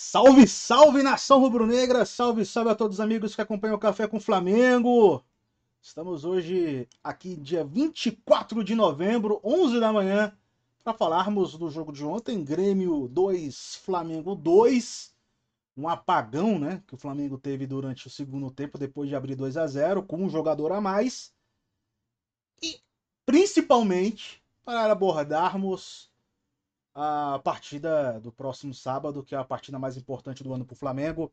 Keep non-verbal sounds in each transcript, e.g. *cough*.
Salve, salve nação rubro-negra! Salve, salve a todos os amigos que acompanham o Café com Flamengo! Estamos hoje aqui, dia 24 de novembro, 11 da manhã, para falarmos do jogo de ontem: Grêmio 2, Flamengo 2. Um apagão né, que o Flamengo teve durante o segundo tempo, depois de abrir 2 a 0 com um jogador a mais. E principalmente para abordarmos a partida do próximo sábado, que é a partida mais importante do ano para o Flamengo,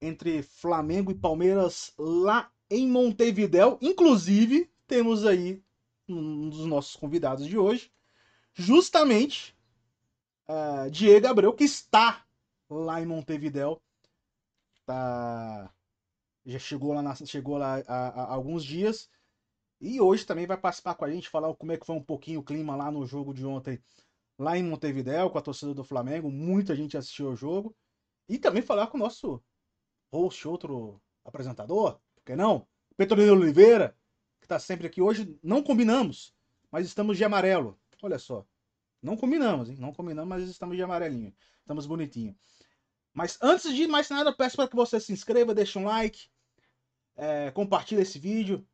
entre Flamengo e Palmeiras lá em Montevidéu. Inclusive, temos aí um dos nossos convidados de hoje, justamente uh, Diego Abreu, que está lá em Montevidéu. Tá... Já chegou lá, na... chegou lá há, há, alguns dias. E hoje também vai participar com a gente, falar como é que foi um pouquinho o clima lá no jogo de ontem lá em Montevidéu, com a torcida do Flamengo. Muita gente assistiu ao jogo. E também falar com o nosso host, outro apresentador, por que não? Petrolino Oliveira, que está sempre aqui hoje. Não combinamos, mas estamos de amarelo. Olha só. Não combinamos, hein? Não combinamos, mas estamos de amarelinho. Estamos bonitinho. Mas antes de mais nada, peço para que você se inscreva, deixe um like, é, compartilhe esse vídeo,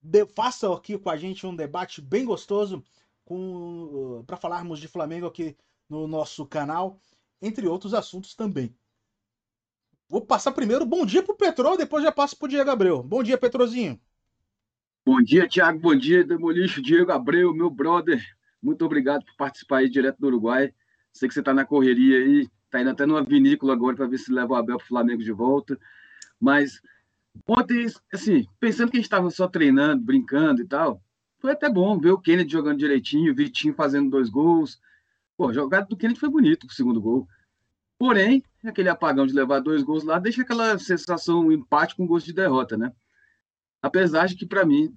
de, faça aqui com a gente um debate bem gostoso uh, para falarmos de Flamengo aqui no nosso canal, entre outros assuntos também. Vou passar primeiro bom dia pro Petrol, depois já passo pro Diego Abreu. Bom dia, Petrozinho. Bom dia, Thiago. Bom dia, Demolicho, Diego Abreu, meu brother. Muito obrigado por participar aí direto do Uruguai. Sei que você está na correria aí, está indo até numa vinícola agora para ver se leva o Abel para o Flamengo de volta. Mas ontem, assim, pensando que a gente estava só treinando, brincando e tal, foi até bom ver o Kennedy jogando direitinho, o Vitinho fazendo dois gols. Pô, a jogada do Kennedy foi bonito, o segundo gol. Porém, aquele apagão de levar dois gols lá deixa aquela sensação, um empate com gosto de derrota, né? Apesar de que, para mim,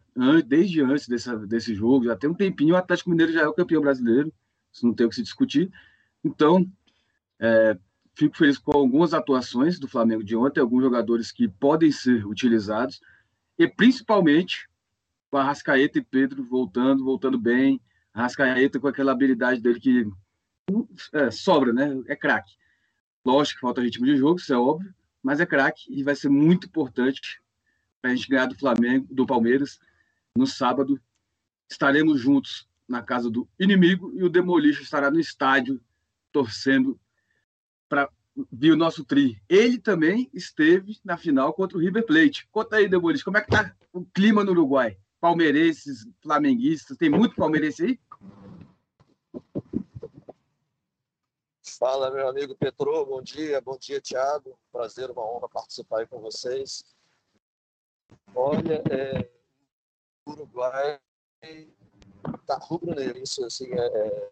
desde antes desse, desse jogo, já tem um tempinho, o Atlético Mineiro já é o campeão brasileiro, isso não tem o que se discutir. Então, é, fico feliz com algumas atuações do Flamengo de ontem, alguns jogadores que podem ser utilizados, e principalmente com a Rascaeta e Pedro voltando, voltando bem. A Rascaeta com aquela habilidade dele que é, sobra, né? É craque. Lógico que falta ritmo de jogo, isso é óbvio, mas é craque e vai ser muito importante para a gente ganhar do Flamengo, do Palmeiras, no sábado. Estaremos juntos na casa do inimigo e o Demolition estará no estádio torcendo para ver o nosso tri. Ele também esteve na final contra o River Plate. Conta aí, Demolition, como é que tá o clima no Uruguai? Palmeirenses, flamenguistas, tem muito palmeirense aí? Fala, meu amigo Petro, bom dia, bom dia, Thiago. Prazer, uma honra participar aí com vocês. Olha, é, Uruguai tá rubro-negro, isso assim, é, é,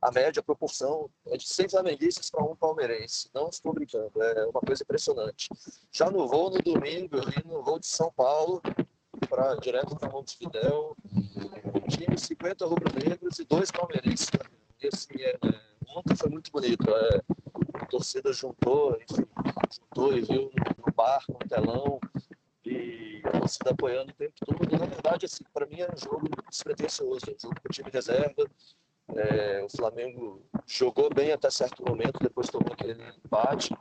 a média, a proporção é de seis flamenguistas para um palmeirense. Não estou brincando, é uma coisa impressionante. Já no voo no domingo, no voo de São Paulo, para direto para Montevidéu, um time 50 rubro-negros e dois palmeirenses. E assim, é, é ontem foi muito bonito. É, a torcida juntou, enfim, juntou e viu no, bar, no telão, e a torcida apoiando o tempo todo. Na verdade, assim, para mim é um jogo despretensioso, é um jogo com o time reserva. É, o Flamengo jogou bem até certo momento, depois tomou aquele empate.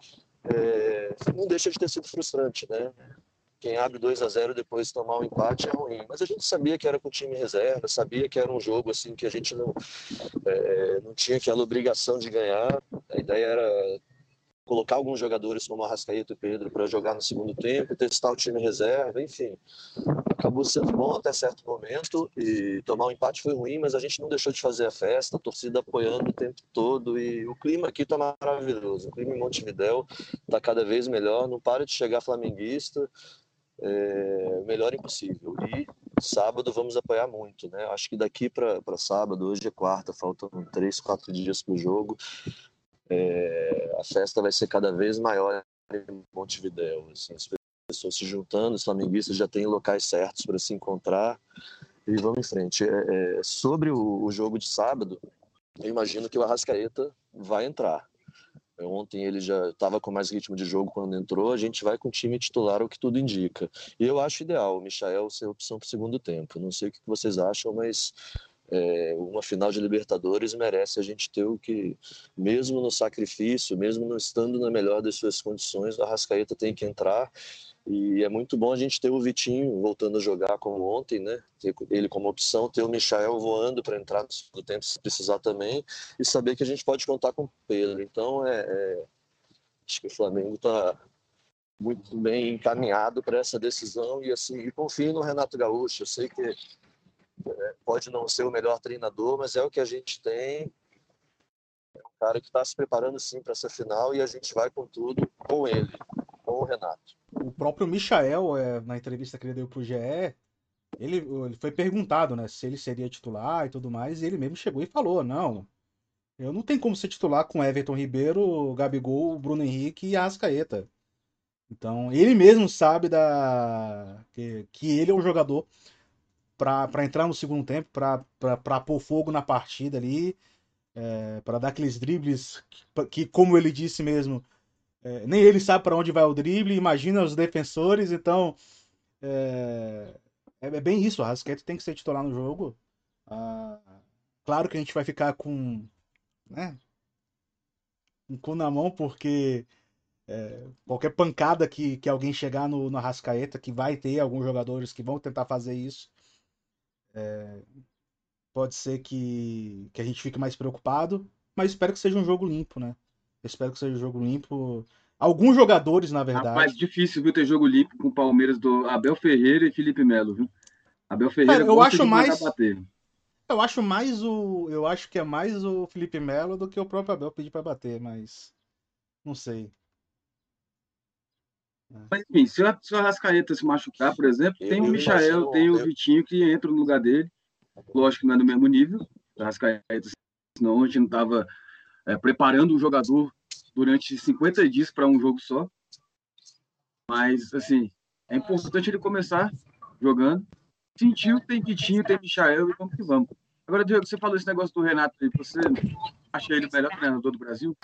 É, não deixa de ter sido frustrante, né? Quem abre 2 a 0 depois tomar um empate é ruim. Mas a gente sabia que era com o time reserva, sabia que era um jogo assim que a gente não, é, não tinha aquela obrigação de ganhar. A ideia era colocar alguns jogadores como Arrascaeta e Pedro para jogar no segundo tempo, testar o time reserva, enfim. Acabou sendo bom até certo momento e tomar um empate foi ruim, mas a gente não deixou de fazer a festa, a torcida apoiando o tempo todo e o clima aqui está maravilhoso. O clima em Montevidéu está cada vez melhor, não para de chegar flamenguista é, melhor impossível. E sábado vamos apoiar muito, né? Acho que daqui para sábado, hoje é quarta, faltam três, quatro dias para o jogo. É, a festa vai ser cada vez maior em Montevideo. Assim, as pessoas se juntando, os flamenguistas já têm locais certos para se encontrar e vamos em frente. É, é, sobre o, o jogo de sábado, eu imagino que o Arrascaeta vai entrar. Ontem ele já estava com mais ritmo de jogo quando entrou. A gente vai com o time titular, o que tudo indica. E eu acho ideal o Michael ser opção para o segundo tempo. Não sei o que vocês acham, mas é, uma final de Libertadores merece a gente ter o que, mesmo no sacrifício, mesmo não estando na melhor das suas condições, o Arrascaeta tem que entrar. E é muito bom a gente ter o Vitinho voltando a jogar como ontem, né? Ele como opção, ter o Michael voando para entrar no segundo tempo se precisar também, e saber que a gente pode contar com o Pedro. Então, é, é acho que o Flamengo está muito bem encaminhado para essa decisão e assim e confio no Renato Gaúcho. Eu sei que é, pode não ser o melhor treinador, mas é o que a gente tem. É um cara que está se preparando sim para essa final e a gente vai com tudo com ele, com o Renato. O próprio Michael, é, na entrevista que ele deu para o GE, ele, ele foi perguntado né, se ele seria titular e tudo mais, e ele mesmo chegou e falou: não, eu não tenho como ser titular com Everton Ribeiro, Gabigol, Bruno Henrique e Arrascaeta. Então, ele mesmo sabe da que, que ele é um jogador para entrar no segundo tempo, para pôr fogo na partida ali, é, para dar aqueles dribles que, que, como ele disse mesmo, é, nem ele sabe para onde vai o drible, imagina os defensores, então é, é, é bem isso, o Rasquete tem que ser titular no jogo. Ah, claro que a gente vai ficar com, né, um cu na mão, porque é, qualquer pancada que, que alguém chegar no, no Arrascaeta, que vai ter alguns jogadores que vão tentar fazer isso, é, pode ser que, que a gente fique mais preocupado, mas espero que seja um jogo limpo, né? Espero que seja jogo limpo. Alguns jogadores, na verdade. Rapaz, difícil, viu, ter jogo limpo com o Palmeiras do Abel Ferreira e Felipe Melo, viu? Abel Ferreira é, eu acho mais bater. Eu acho mais o. Eu acho que é mais o Felipe Melo do que o próprio Abel pedir para bater, mas. Não sei. Mas enfim, se o, se o Arrascaeta se machucar, por exemplo, tem o Michael, tem o Vitinho que entra no lugar dele. Lógico que não é no mesmo nível. O Arrascaeta, senão a gente não estava é, preparando o jogador durante 50 dias para um jogo só. Mas, assim, é importante ele começar jogando. Sentiu, tem Vitinho, tem Michael e vamos que vamos. Agora, Diego, você falou esse negócio do Renato, você acha ele o melhor treinador do Brasil?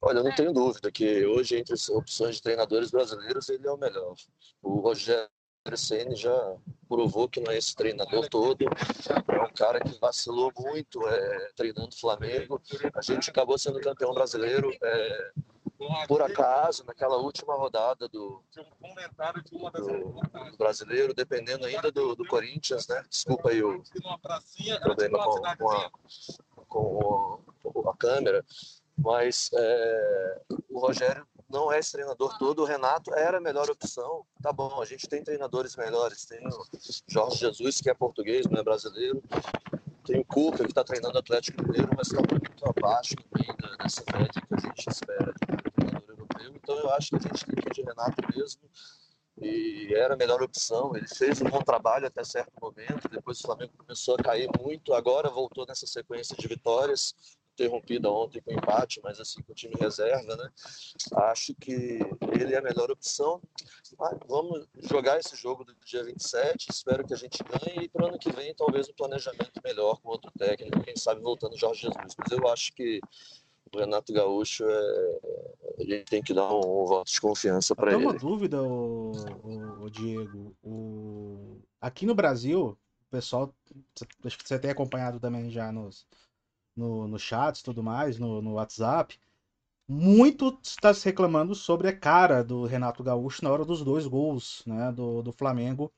Olha, eu não tenho dúvida que hoje, entre as opções de treinadores brasileiros, ele é o melhor. O Rogério Ceni já provou que não é esse treinador todo. É um cara que vacilou muito é, treinando o Flamengo. A gente acabou sendo campeão brasileiro é, por acaso, naquela última rodada do, do, do brasileiro, dependendo ainda do, do, Corinthians, né? Desculpa aí o problema com, com, a, com a câmera. Mas é, o Rogério não é esse treinador todo. O Renato era a melhor opção. Tá bom, a gente tem treinadores melhores. Tem o Jorge Jesus, que é português, não é brasileiro. Tem o Cuca, que está treinando Atlético Mineiro, mas está muito abaixo também dessa média que a gente espera de um treinador europeu. Então eu acho que a gente tem que ir de Renato mesmo. E era a melhor opção. Ele fez um bom trabalho até certo momento. Depois o Flamengo começou a cair muito. Agora voltou nessa sequência de vitórias interrompida ontem com empate, mas assim com o time reserva, né? Acho que ele é a melhor opção. Mas vamos jogar esse jogo do dia 27, espero que a gente ganhe e para o ano que vem talvez um planejamento melhor com outro técnico, quem sabe voltando Jorge Jesus. Mas eu acho que o Renato Gaúcho é... a gente tem que dar um, um voto de confiança para ele. uma dúvida, o, o, o Diego. O... Aqui no Brasil, o pessoal, acho que você tem acompanhado também já nos no, no chat e tudo mais, no, no WhatsApp, muito está se reclamando sobre a cara do Renato Gaúcho na hora dos dois gols né, do, do Flamengo.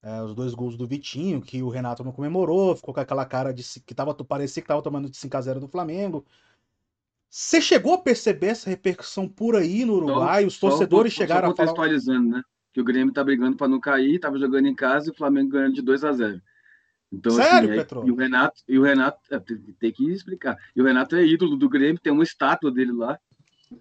É, os dois gols do Vitinho, que o Renato não comemorou, ficou com aquela cara de que tava, parecia que estava tomando de 5x0 do Flamengo. Você chegou a perceber essa repercussão por aí no Uruguai? Os torcedores só, chegaram só a falar. né? Que o Grêmio tá brigando para não cair, tava jogando em casa e o Flamengo ganhando de 2 a 0 então, assim, Sério, assim, Petro? E o Renato, e o Renato é, tem que explicar. E o Renato é ídolo do Grêmio, tem uma estátua dele lá.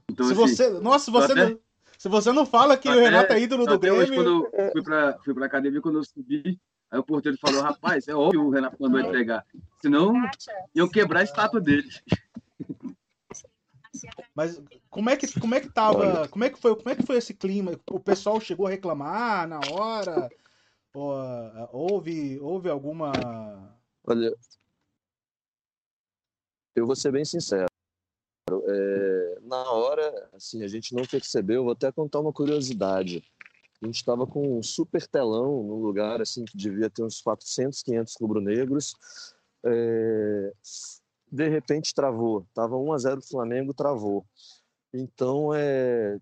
Então, se assim, você, nossa, se você, até, não, se você não fala que até, o Renato é ídolo do Grêmio. Hoje, quando eu fui para fui pra academia, quando eu subi, aí o porteiro falou: rapaz, é óbvio que o Renato mandou entregar. Senão, iam quebrar a estátua dele. Mas como é que como é que tava, como é que foi, como é que foi esse clima? O pessoal chegou a reclamar na hora? Eh, houve, houve alguma. Olha, eu vou ser bem sincero. É, na hora, assim, a gente não percebeu. Vou até contar uma curiosidade. A gente estava com um super telão num lugar assim que devia ter uns 400, 500 rubro-negros. É... De repente travou. Tava 1 a 0 Flamengo, travou. Então, é...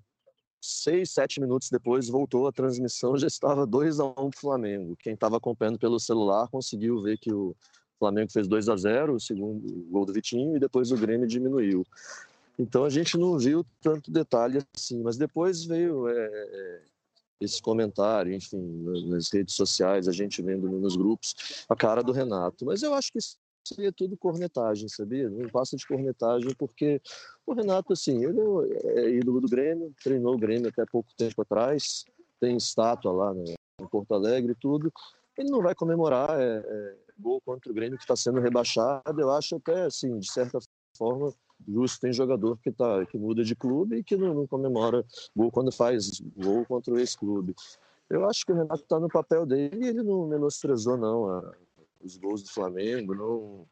seis, sete minutos depois voltou a transmissão, *laughs* já estava 2 a 1 para Flamengo. Quem estava acompanhando pelo celular conseguiu ver que o Flamengo fez 2 a 0 o segundo gol do Vitinho, e depois o Grêmio diminuiu. Então a gente não viu tanto detalhe assim, mas depois veio é, esse comentário, enfim, nas redes sociais, a gente vendo nos grupos, a cara do Renato. Mas eu acho que seria tudo cornetagem, sabia? Não passa de cornetagem, porque o Renato, assim, ele é ídolo do Grêmio, treinou o Grêmio até pouco tempo atrás, tem estátua lá né, em Porto Alegre e tudo. Ele não vai comemorar é, é, gol contra o Grêmio que está sendo rebaixado. Eu acho até, assim, de certa forma, justo. Tem jogador que, tá, que muda de clube e que não, não comemora gol quando faz gol contra o ex-clube. Eu acho que o Renato está no papel dele e ele não menosprezou, não, a, os gols do Flamengo. Não,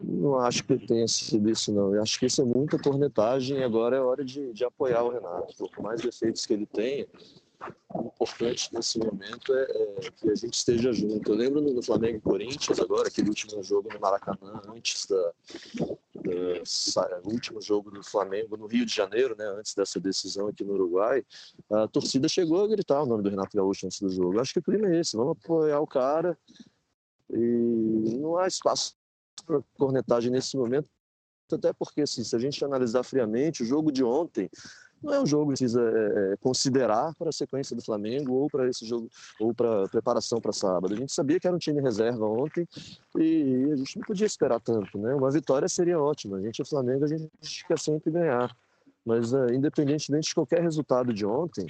não acho que tenha sido isso, não. Eu acho que isso é muita cornetagem agora é hora de, de apoiar o Renato. Por mais defeitos que ele tenha, o importante nesse momento é, é, que a gente esteja junto. Eu lembro no Flamengo e Corinthians, agora, aquele último jogo no Maracanã, antes da, da último jogo do Flamengo no Rio de Janeiro, né, antes dessa decisão aqui no Uruguai, a torcida chegou a gritar o nome do Renato Gaúcho antes do jogo. acho que o clima é esse, vamos apoiar o cara e não há espaço para cornetagem nesse momento, até porque assim, se a gente analisar friamente, o jogo de ontem não é um jogo que precisa é, é, considerar para a sequência do Flamengo ou para esse jogo ou para preparação para sábado. A gente sabia que era um time reserva ontem e a gente não podia esperar tanto, né? Uma vitória seria ótima. A gente, o Flamengo, a gente quer sempre ganhar, mas é, independentemente de qualquer resultado de ontem,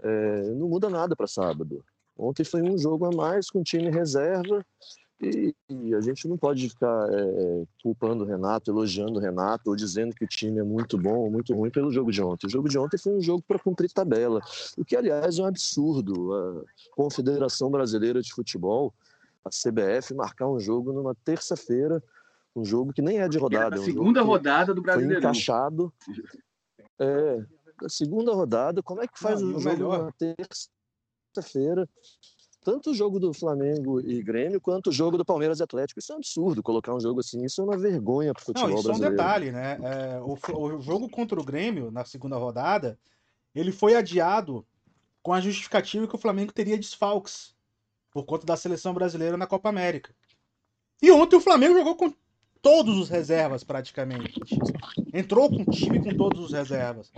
é, não muda nada para sábado. Ontem foi um jogo a mais com time reserva e, e, a gente não pode ficar é, culpando o Renato, elogiando o Renato, ou dizendo que o time é muito bom ou muito ruim pelo jogo de ontem. O jogo de ontem foi um jogo para cumprir tabela, o que, aliás, é um absurdo. A Confederação Brasileira de Futebol, a CBF, marcar um jogo numa terça-feira, um jogo que nem é de rodada. É a segunda rodada do Brasileirão. Foi encaixado. É, a segunda rodada, como é que faz não, um jogo melhor. na terça-feira? tanto o jogo do Flamengo e Grêmio quanto o jogo do Palmeiras e Atlético. Isso é um absurdo colocar um jogo assim. Isso é uma vergonha para o futebol Não, isso brasileiro. é um detalhe, né? É, o, o jogo contra o Grêmio na segunda rodada, ele foi adiado com a justificativa que o Flamengo teria desfalques por conta da seleção brasileira na Copa América. E ontem o Flamengo jogou com todos os reservas praticamente. Entrou com o time com todos os reservas.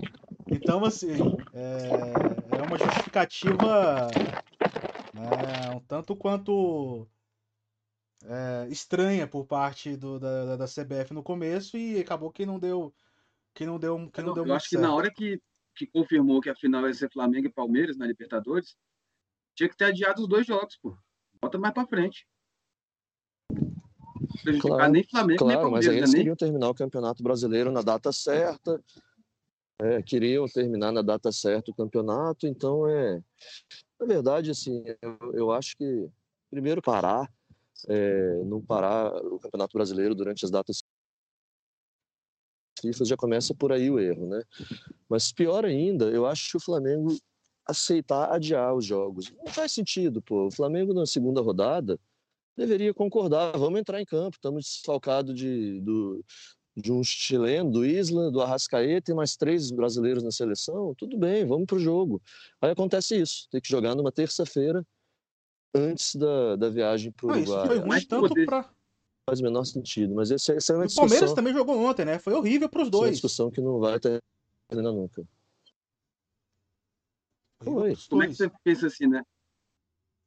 Então, assim, é, é uma justificativa é, um tanto quanto é, estranha por parte do, da, da CBF no começo e acabou que não deu que não deu que não, não deu eu acho certo. que na hora que, que confirmou que a final ia ser Flamengo e Palmeiras na Libertadores tinha que ter adiado os dois jogos pô. Bota mais para frente. Claro, nem Flamengo claro, nem Palmeiras mas aí eles nem... queriam terminar o Campeonato Brasileiro na data certa é, queriam terminar na data certa o campeonato então é na verdade, assim, eu, eu acho que primeiro parar, é, não parar o Campeonato Brasileiro durante as datas FIFA já começa por aí o erro, né? Mas pior ainda, eu acho que o Flamengo aceitar adiar os jogos. Não faz sentido, pô. O Flamengo na segunda rodada deveria concordar, vamos entrar em campo, estamos desfalcados de, do, de um chileno, do Isla, do Arrascaeta e mais três brasileiros na seleção, tudo bem, vamos para o jogo. Aí acontece isso, tem que jogar numa terça-feira antes da, da viagem para o Uruguai. Isso foi ruim tanto para... Faz o menor sentido, mas esse, essa é uma discussão... O Palmeiras também jogou ontem, né? Foi horrível para os dois. É uma discussão que não vai terminar nunca. Foi. Como é que você pensa assim, né?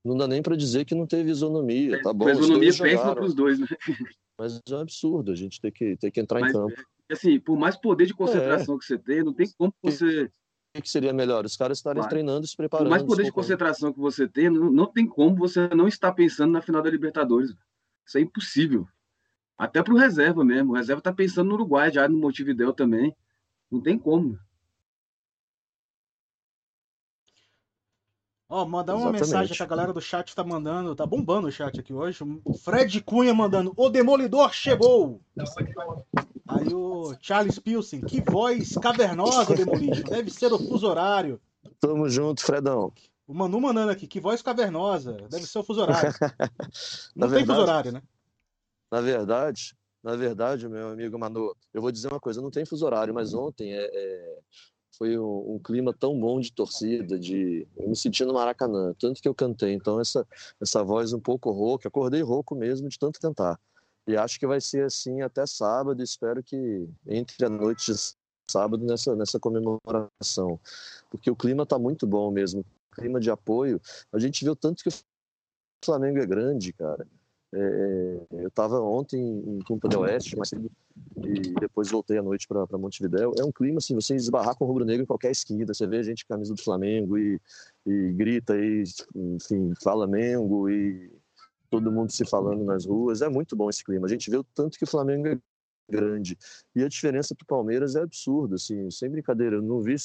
Não dá nem para dizer que não teve isonomia, tá bom? Isonomia péssima para os dois, né? *laughs* Mas é um absurdo a gente ter que, ter que entrar Mas, em campo. É, assim, por mais poder de concentração é. que você tem, não tem como você. O que seria melhor? Os caras estarem claro. treinando e se preparando. Por mais poder de concentração que você tem, não, não tem como você não estar pensando na final da Libertadores. Isso é impossível. Até para o reserva mesmo. O reserva está pensando no Uruguai, já no Montevideo também. Não tem como. Ó, mandar uma Exatamente. mensagem que a galera do chat tá mandando, tá bombando o chat aqui hoje. O Fred Cunha mandando: O Demolidor chegou! Aí o Charles Pilsen, que voz cavernosa, Demolition. Deve ser o fuso horário. Tamo junto, Fredão. O Manu mandando aqui, que voz cavernosa. Deve ser o fuso horário. *laughs* Não tem verdade, fuso horário, né? Na verdade, na verdade, meu amigo Manu, eu vou dizer uma coisa, não tem fuso horário, mas ontem é, é foi um, um, clima tão bom de torcida, de eu me senti no Maracanã, tanto que eu cantei. Então essa essa voz um pouco rouca, acordei rouco mesmo de tanto cantar. E acho que vai ser assim até sábado. Espero que entre a noite de sábado nessa nessa comemoração, porque o clima está muito bom mesmo, clima de apoio. A gente viu tanto que o Flamengo é grande, cara. É, é eu estava ontem em Punta del Oeste, mas e depois voltei à noite para Montevidéu. É um clima assim, você esbarrar com o rubro-negro em qualquer esquina, você vê a gente com camisa do Flamengo e, e grita e, enfim, fala Mengo e todo mundo se falando nas ruas. É muito bom esse clima. A gente vê o tanto que o Flamengo é grande. E a diferença para o Palmeiras é absurda, assim, sem brincadeira. Eu não vi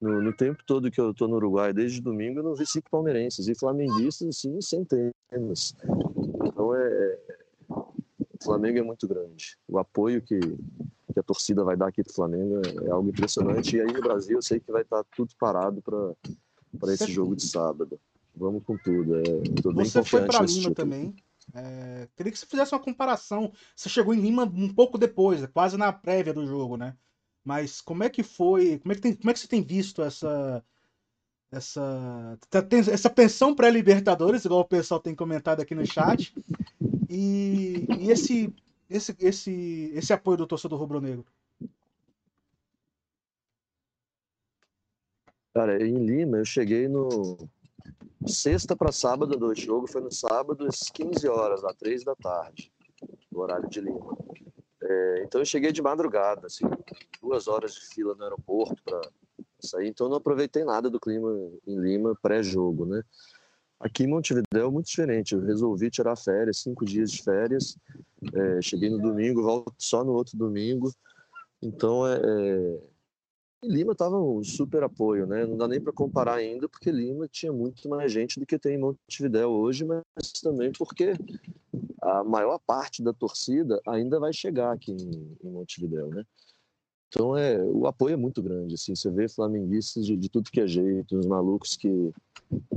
no, no, tempo todo que eu estou no Uruguai, desde domingo, eu não vi cinco palmeirenses e flamenguistas, assim, centenas. Então é, o Flamengo é muito grande. O apoio que, que a torcida vai dar aqui para o Flamengo é, é, algo impressionante. E aí no Brasil eu sei que vai estar tá tudo parado para esse jogo de sábado. Vamos com tudo. É, bem você foi para Lima também. É, queria que você fizesse uma comparação. Você chegou em Lima um pouco depois, quase na prévia do jogo, né? Mas como é que foi? Como é que, tem, como é que você tem visto essa essa essa pensão pré-Libertadores, igual o pessoal tem comentado aqui no chat, e, e esse, esse esse esse apoio do torcedor rubro-negro? Cara, em Lima eu cheguei no sexta para sábado do jogo foi no sábado às 15 horas, às 3 da tarde, no horário de Lima. É, então eu cheguei de madrugada, assim, duas horas de fila no aeroporto para sair, então não aproveitei nada do clima em Lima pré-jogo, né? Aqui em Montevidéu é muito diferente. Eu resolvi tirar férias, cinco dias de férias. É, cheguei no domingo, volto só no outro domingo. Então, é, é... Lima estava um super apoio, né? Não dá nem para comparar ainda, porque Lima tinha muito mais gente do que tem em Montevidéu hoje, mas também porque a maior parte da torcida ainda vai chegar aqui em, em Montevidéu, né? Então é o apoio é muito grande, assim, você vê flamenguistas de, de tudo que é jeito, os malucos que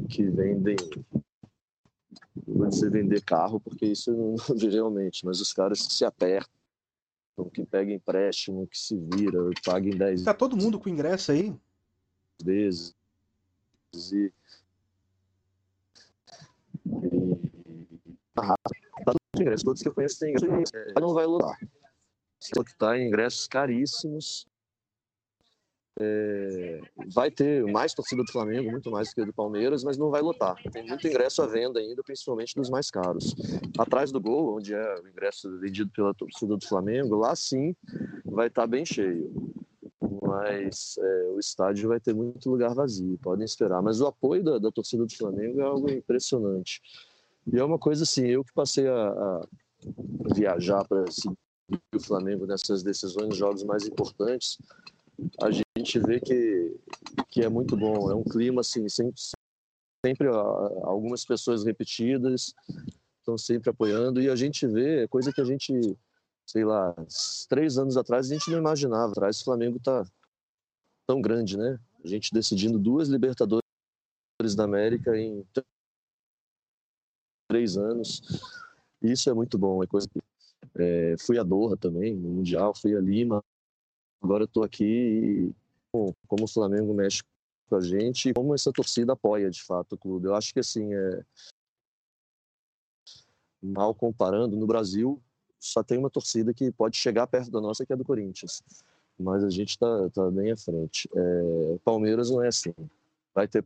que vendem não vou dizer vender carro porque isso não *laughs* vi realmente, mas os caras que se apertam, que pegam empréstimo, que se vira, pagam 10 Tá todo mundo com ingresso aí? Vezes. E, e... Ah, tá todo ingresso, todos que eu conheço têm ingresso, é, não vai lutar que está em ingressos caríssimos. É, vai ter mais torcida do Flamengo, muito mais do que do Palmeiras, mas não vai lotar. Tem muito ingresso à venda ainda, principalmente dos mais caros. Atrás do gol, onde é o ingresso vendido pela torcida do Flamengo, lá sim vai estar tá bem cheio. Mas é, o estádio vai ter muito lugar vazio, podem esperar. Mas o apoio da, da torcida do Flamengo é algo impressionante. E é uma coisa assim, eu que passei a, a viajar para o Flamengo nessas decisões, nos jogos mais importantes, a gente vê que, que é muito bom. É um clima assim, sempre, sempre algumas pessoas repetidas estão sempre apoiando e a gente vê coisa que a gente, sei lá, três anos atrás a gente não imaginava. Atrás o Flamengo tá tão grande, né? A gente decidindo duas Libertadores da América em três anos. Isso é muito bom, é coisa que é, fui a Doha também, no Mundial, fui a Lima. Agora estou aqui e bom, como o Flamengo mexe com a gente e como essa torcida apoia de fato o clube. Eu acho que assim, é... mal comparando, no Brasil só tem uma torcida que pode chegar perto da nossa, que é do Corinthians. Mas a gente está tá bem à frente. É... Palmeiras não é assim. Vai ter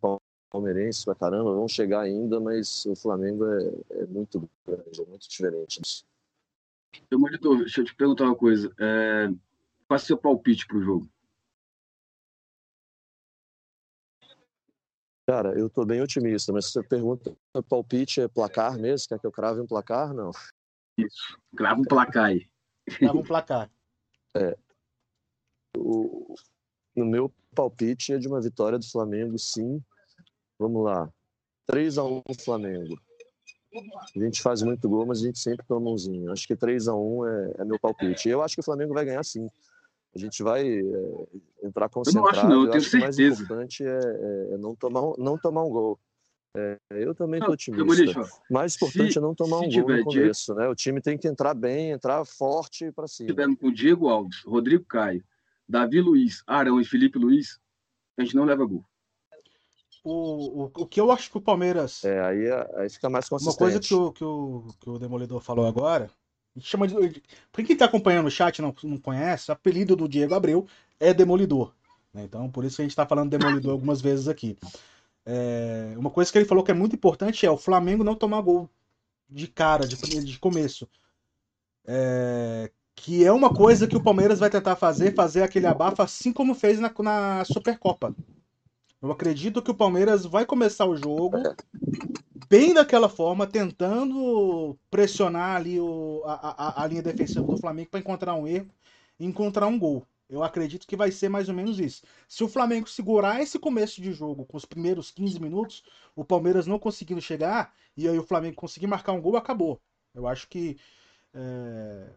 palmeirense pra caramba, vão chegar ainda, mas o Flamengo é, é muito grande, é muito diferente disso. Meu monitor, deixa eu te perguntar uma coisa. É, qual é o seu palpite para o jogo? Cara, eu tô bem otimista, mas se você pergunta palpite é placar mesmo? Quer que eu crave um placar? Não. Isso, crava um placar aí. Crava um placar. *laughs* É. O, no meu palpite é de uma vitória do Flamengo, sim. Vamos lá. 3 a 1 Flamengo. A gente faz muito gol, mas a gente sempre toma umzinho. Acho que 3 a 1 é, é meu palpite. Eu acho que o Flamengo vai ganhar sim. a gente vai é, entrar concentrado. Eu não acho, não, eu, eu tenho certeza. Que o mais importante é, é, é, não, tomar, não tomar um gol. É, eu também estou otimista. O mais importante se, é não tomar um gol no começo, Diego, né? O time tem que entrar bem, entrar forte para cima. Se tivermos com Diego Alves, Rodrigo Caio, Davi Luiz, Arão e Felipe Luiz, a gente não leva gol. O, o, o que eu acho que o Palmeiras. É, aí, aí fica mais consistente. Uma coisa que o, que o, que o Demolidor falou agora. A gente chama de. Pra quem está acompanhando o chat não, não conhece, o apelido do Diego Abreu é Demolidor. Né? Então, por isso que a gente está falando Demolidor *laughs* algumas vezes aqui. É, uma coisa que ele falou que é muito importante é o Flamengo não tomar gol de cara, de, de começo. É, que é uma coisa que o Palmeiras vai tentar fazer, fazer aquele abafa, assim como fez na, na Supercopa. Eu acredito que o Palmeiras vai começar o jogo bem daquela forma, tentando pressionar ali o, a, a, a linha defensiva do Flamengo para encontrar um erro e encontrar um gol. Eu acredito que vai ser mais ou menos isso. Se o Flamengo segurar esse começo de jogo com os primeiros 15 minutos, o Palmeiras não conseguindo chegar, e aí o Flamengo conseguir marcar um gol, acabou. Eu acho que. É...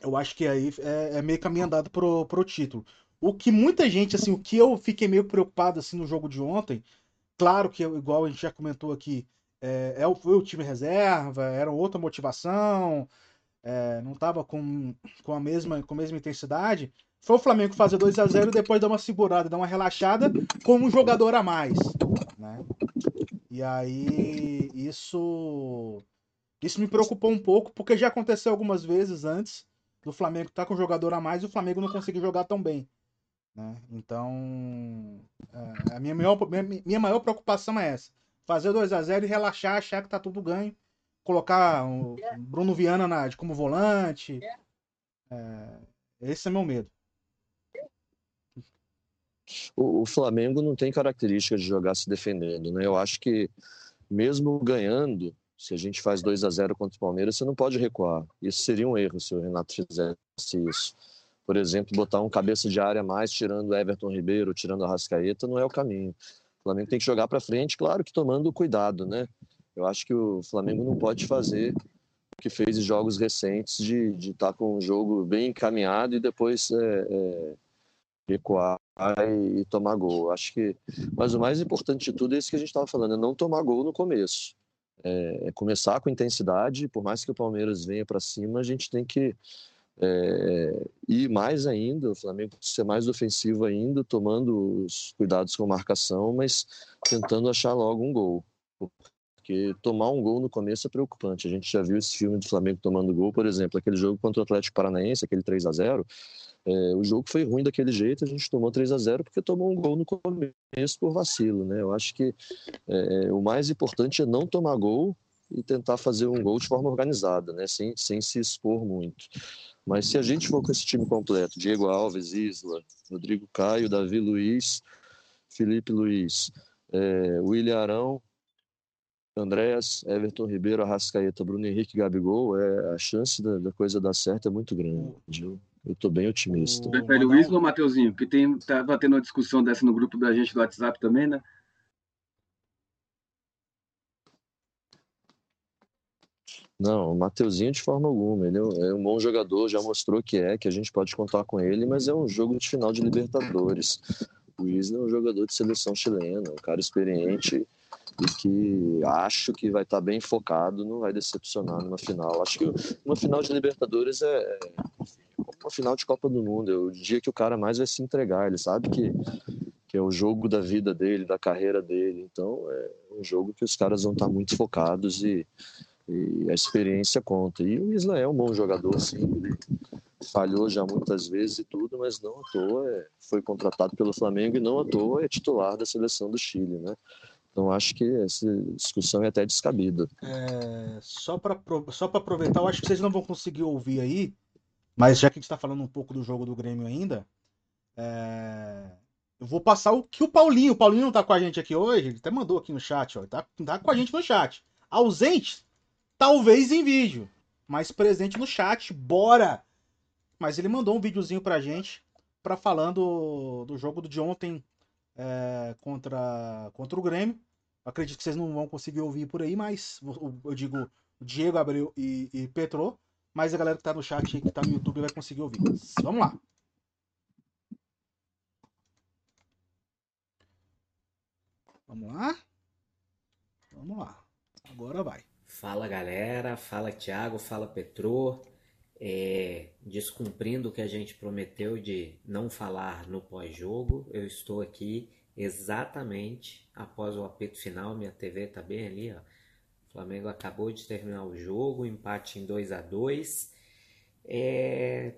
Eu acho que aí é, é meio caminho andado pro, pro título. O que muita gente, assim, o que eu fiquei meio preocupado assim no jogo de ontem, claro que igual a gente já comentou aqui, é, é foi o time reserva, era outra motivação, é, não estava com, com, a mesma, com a mesma intensidade, foi o Flamengo fazer 2 a 0 e depois dar uma segurada, dar uma relaxada com um jogador a mais. Né? E aí isso, isso me preocupou um pouco, porque já aconteceu algumas vezes antes do Flamengo estar tá com um jogador a mais e o Flamengo não conseguir jogar tão bem. Né? Então, é, a minha maior, minha, minha maior preocupação é essa. Fazer 2 a 0 e relaxar, achar que tá tudo ganho colocar o Bruno Viana na, como volante. É, esse é meu medo. O, o, Flamengo não tem característica de jogar se defendendo, né? Eu acho que mesmo ganhando, se a gente faz 2 a 0 contra o Palmeiras, você não pode recuar. Isso seria um erro se o Renato fizesse isso. Por exemplo, botar um cabeça de área mais, tirando Everton Ribeiro, tirando a Rascaeta, não é o caminho. O Flamengo tem que jogar para frente, claro que tomando cuidado, né? Eu acho que o Flamengo não pode fazer o que fez em jogos recentes de estar tá com um jogo bem encaminhado e depois é, é, recuar e, e, tomar gol. Acho que, mas o mais importante de tudo é isso que a gente estava falando, é não tomar gol no começo. É, é, começar com intensidade, por mais que o Palmeiras venha para cima, a gente tem que é, ir mais ainda, o Flamengo ser mais ofensivo ainda, tomando os cuidados com marcação, mas tentando achar logo um gol porque tomar um gol no começo é preocupante. A gente já viu esse filme do Flamengo tomando gol, por exemplo, aquele jogo contra o Atlético Paranaense, aquele 3 a 0 é, o jogo foi ruim daquele jeito, a gente tomou 3 a 0 porque tomou um gol no começo por vacilo, né? Eu acho que é, o mais importante é não tomar gol e tentar fazer um gol de forma organizada, né? Sem, sem se expor muito. Mas se a gente for com esse time completo, Diego Alves, Isla, Rodrigo Caio, Davi Luiz, Felipe Luiz, é, William Arão, Andréas, Everton Ribeiro, Arrascaeta, Bruno Henrique Gabigol, é, a chance da, da coisa dar certo é muito grande. Eu, estou bem otimista. Prefere o Isla ou Mateuzinho? Porque tem, tava tendo uma discussão dessa no grupo da gente do WhatsApp também, né? Não, o Mateuzinho de forma alguma. Ele é um, é um, bom jogador, já mostrou que é, que a gente pode contar com ele, mas é um jogo de final de Libertadores. O Isla é um jogador de seleção chilena, um cara experiente e que acho que vai estar bem focado, não vai decepcionar numa final. Acho que uma final de Libertadores é, é uma final de Copa do Mundo, é o dia que o cara mais vai se entregar, ele sabe que, que é o jogo da vida dele, da carreira dele, então é um jogo que os caras vão estar muito focados e, e a experiência conta. E o Isla é um bom jogador, sim, ele falhou já muitas vezes e tudo, mas não à toa é, foi contratado pelo Flamengo e não à toa é titular da seleção do Chile, né? Então acho que essa discussão é até descabida. É, só para só aproveitar, eu acho que vocês não vão conseguir ouvir aí, mas já que a gente está falando um pouco do jogo do Grêmio ainda, é, eu vou passar o que o Paulinho, o Paulinho não está com a gente aqui hoje, ele até mandou aqui no chat, ó, tá, tá com a gente no chat. Ausente, Talvez em vídeo, mas presente no chat, bora! Mas ele mandou um videozinho pra gente para falando do jogo de ontem é, contra, contra o Grêmio. Acredito que vocês não vão conseguir ouvir por aí, mas eu digo Diego Abreu e, e Petro. Mas a galera que tá no chat aí, que tá no YouTube, vai conseguir ouvir. Vamos lá. Vamos lá. Vamos lá. Agora vai. Fala galera, fala Thiago, fala Petro. É, descumprindo o que a gente prometeu de não falar no pós-jogo, eu estou aqui exatamente após o apito final. Minha TV tá bem ali, ó. O Flamengo acabou de terminar o jogo, empate em 2 a 2 é...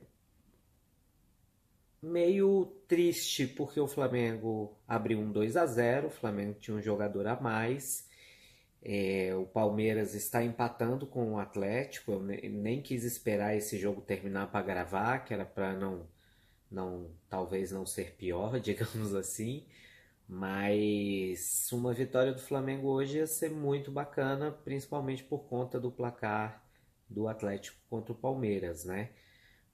Meio triste porque o Flamengo abriu um 2 a 0 o Flamengo tinha um jogador a mais. É, o Palmeiras está empatando com o Atlético. Eu nem quis esperar esse jogo terminar para gravar, que era para não, não, talvez não ser pior, *laughs* digamos assim. Mas uma vitória do Flamengo hoje ia ser muito bacana, principalmente por conta do placar do Atlético contra o Palmeiras, né?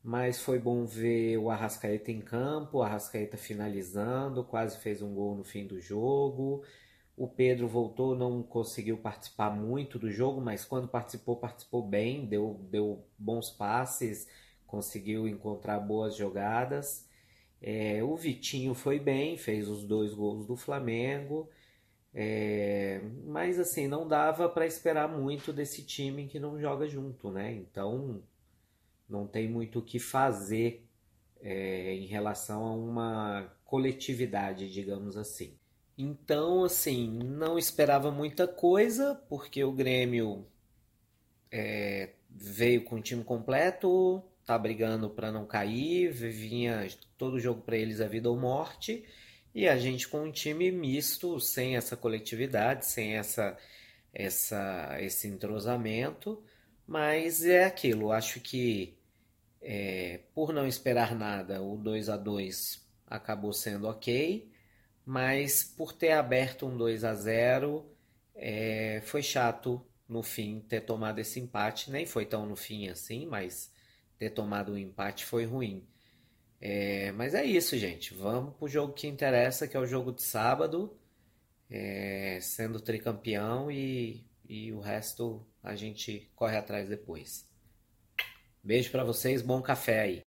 Mas foi bom ver o Arrascaeta em campo, o Arrascaeta finalizando, quase fez um gol no fim do jogo. O Pedro voltou, não conseguiu participar muito do jogo, mas quando participou, participou bem, deu, deu bons passes, conseguiu encontrar boas jogadas. É, o Vitinho foi bem, fez os dois gols do Flamengo. É, mas assim, não dava para esperar muito desse time que não joga junto, né? Então não tem muito o que fazer é, em relação a uma coletividade, digamos assim. Então, assim, não esperava muita coisa, porque o Grêmio é, veio com o time completo, tá brigando para não cair, vinha todo jogo para eles a vida ou morte. E a gente com um time misto, sem essa coletividade, sem essa, essa, esse entrosamento, mas é aquilo. Acho que é, por não esperar nada, o 2 a 2 acabou sendo ok, mas por ter aberto um 2 a 0 é, foi chato no fim ter tomado esse empate. Nem foi tão no fim assim, mas ter tomado um empate foi ruim. É, mas é isso, gente. Vamos pro jogo que interessa, que é o jogo de sábado, é, sendo tricampeão e, e o resto a gente corre atrás depois. Beijo para vocês, bom café aí.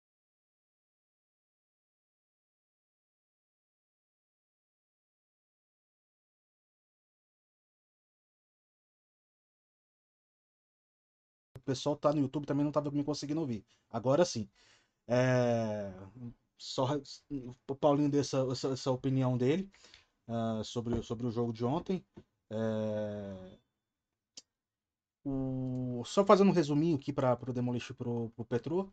Pessoal tá no YouTube também não tava me conseguindo ouvir. Agora sim. É, só o Paulinho deu essa, essa, essa opinião dele uh, sobre, sobre o jogo de ontem. É, o, só fazendo um resuminho aqui para o Demolish e pro, pro Petro.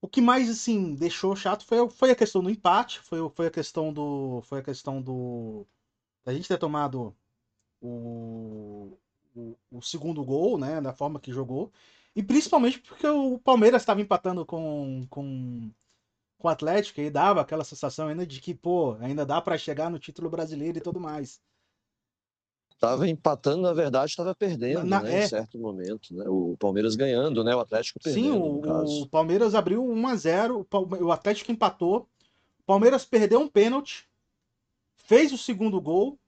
O que mais assim deixou chato foi, foi a questão do empate, foi, foi a questão do foi a questão do a gente ter tomado o, o, o segundo gol, né, da forma que jogou. E principalmente porque o Palmeiras estava empatando com, com, com o Atlético e dava aquela sensação ainda de que, pô, ainda dá para chegar no título brasileiro e tudo mais. Tava empatando, na verdade, estava perdendo, na, né, é... em certo momento, né? O Palmeiras ganhando, né? O Atlético perdendo. Sim, o, o Palmeiras abriu 1 a 0, o Atlético empatou. O Palmeiras perdeu um pênalti, fez o segundo gol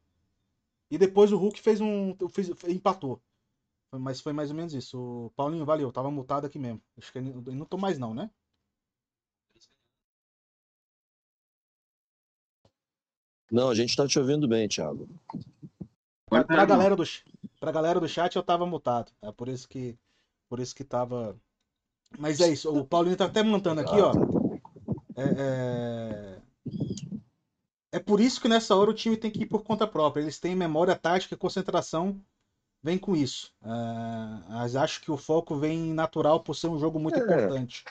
e depois o Hulk fez um fez, empatou. Mas foi mais ou menos isso. O Paulinho, valeu, tava multado aqui mesmo. Acho que eu não tô mais não, né? Não, a gente tá te ouvindo bem, Thiago. Pra, pra, galera do, pra galera do chat eu tava mutado. É por isso que. Por isso que tava. Mas é isso. O Paulinho tá até montando aqui, ó. É, é... é por isso que nessa hora o time tem que ir por conta própria. Eles têm memória tática e concentração vem com isso. Uh, mas acho que o foco vem natural por ser um jogo muito é. importante.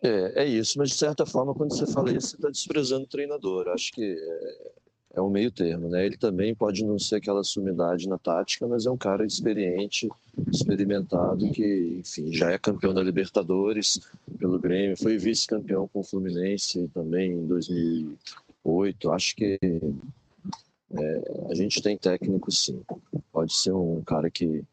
É, é isso, mas de certa forma, quando você fala isso, você está desprezando o treinador. Acho que é, é um meio termo, né? Ele também pode não ser aquela sumidade na tática, mas é um cara experiente, experimentado, que, enfim, já é campeão da Libertadores pelo Grêmio, foi vice-campeão com o Fluminense também em 2008. Acho que é, a gente tem técnico sim. Pode ser um cara que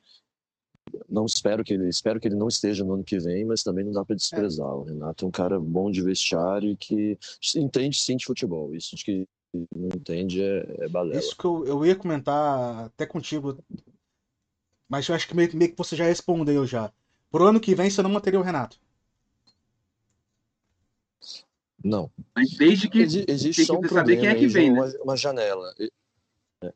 não espero que ele espero que ele não esteja no ano que vem, mas também não dá para desprezar. O Renato é um cara bom de vestiário e que entende sim de futebol. Isso de que não entende é, é balela. Isso que eu, eu ia comentar até contigo, mas eu acho que meio, meio que você já respondeu já. Pro ano que vem você não manteria o Renato? Não. Mas desde que Exi- existe tem só um que saber problema quem é que vem, né? uma, uma janela. É.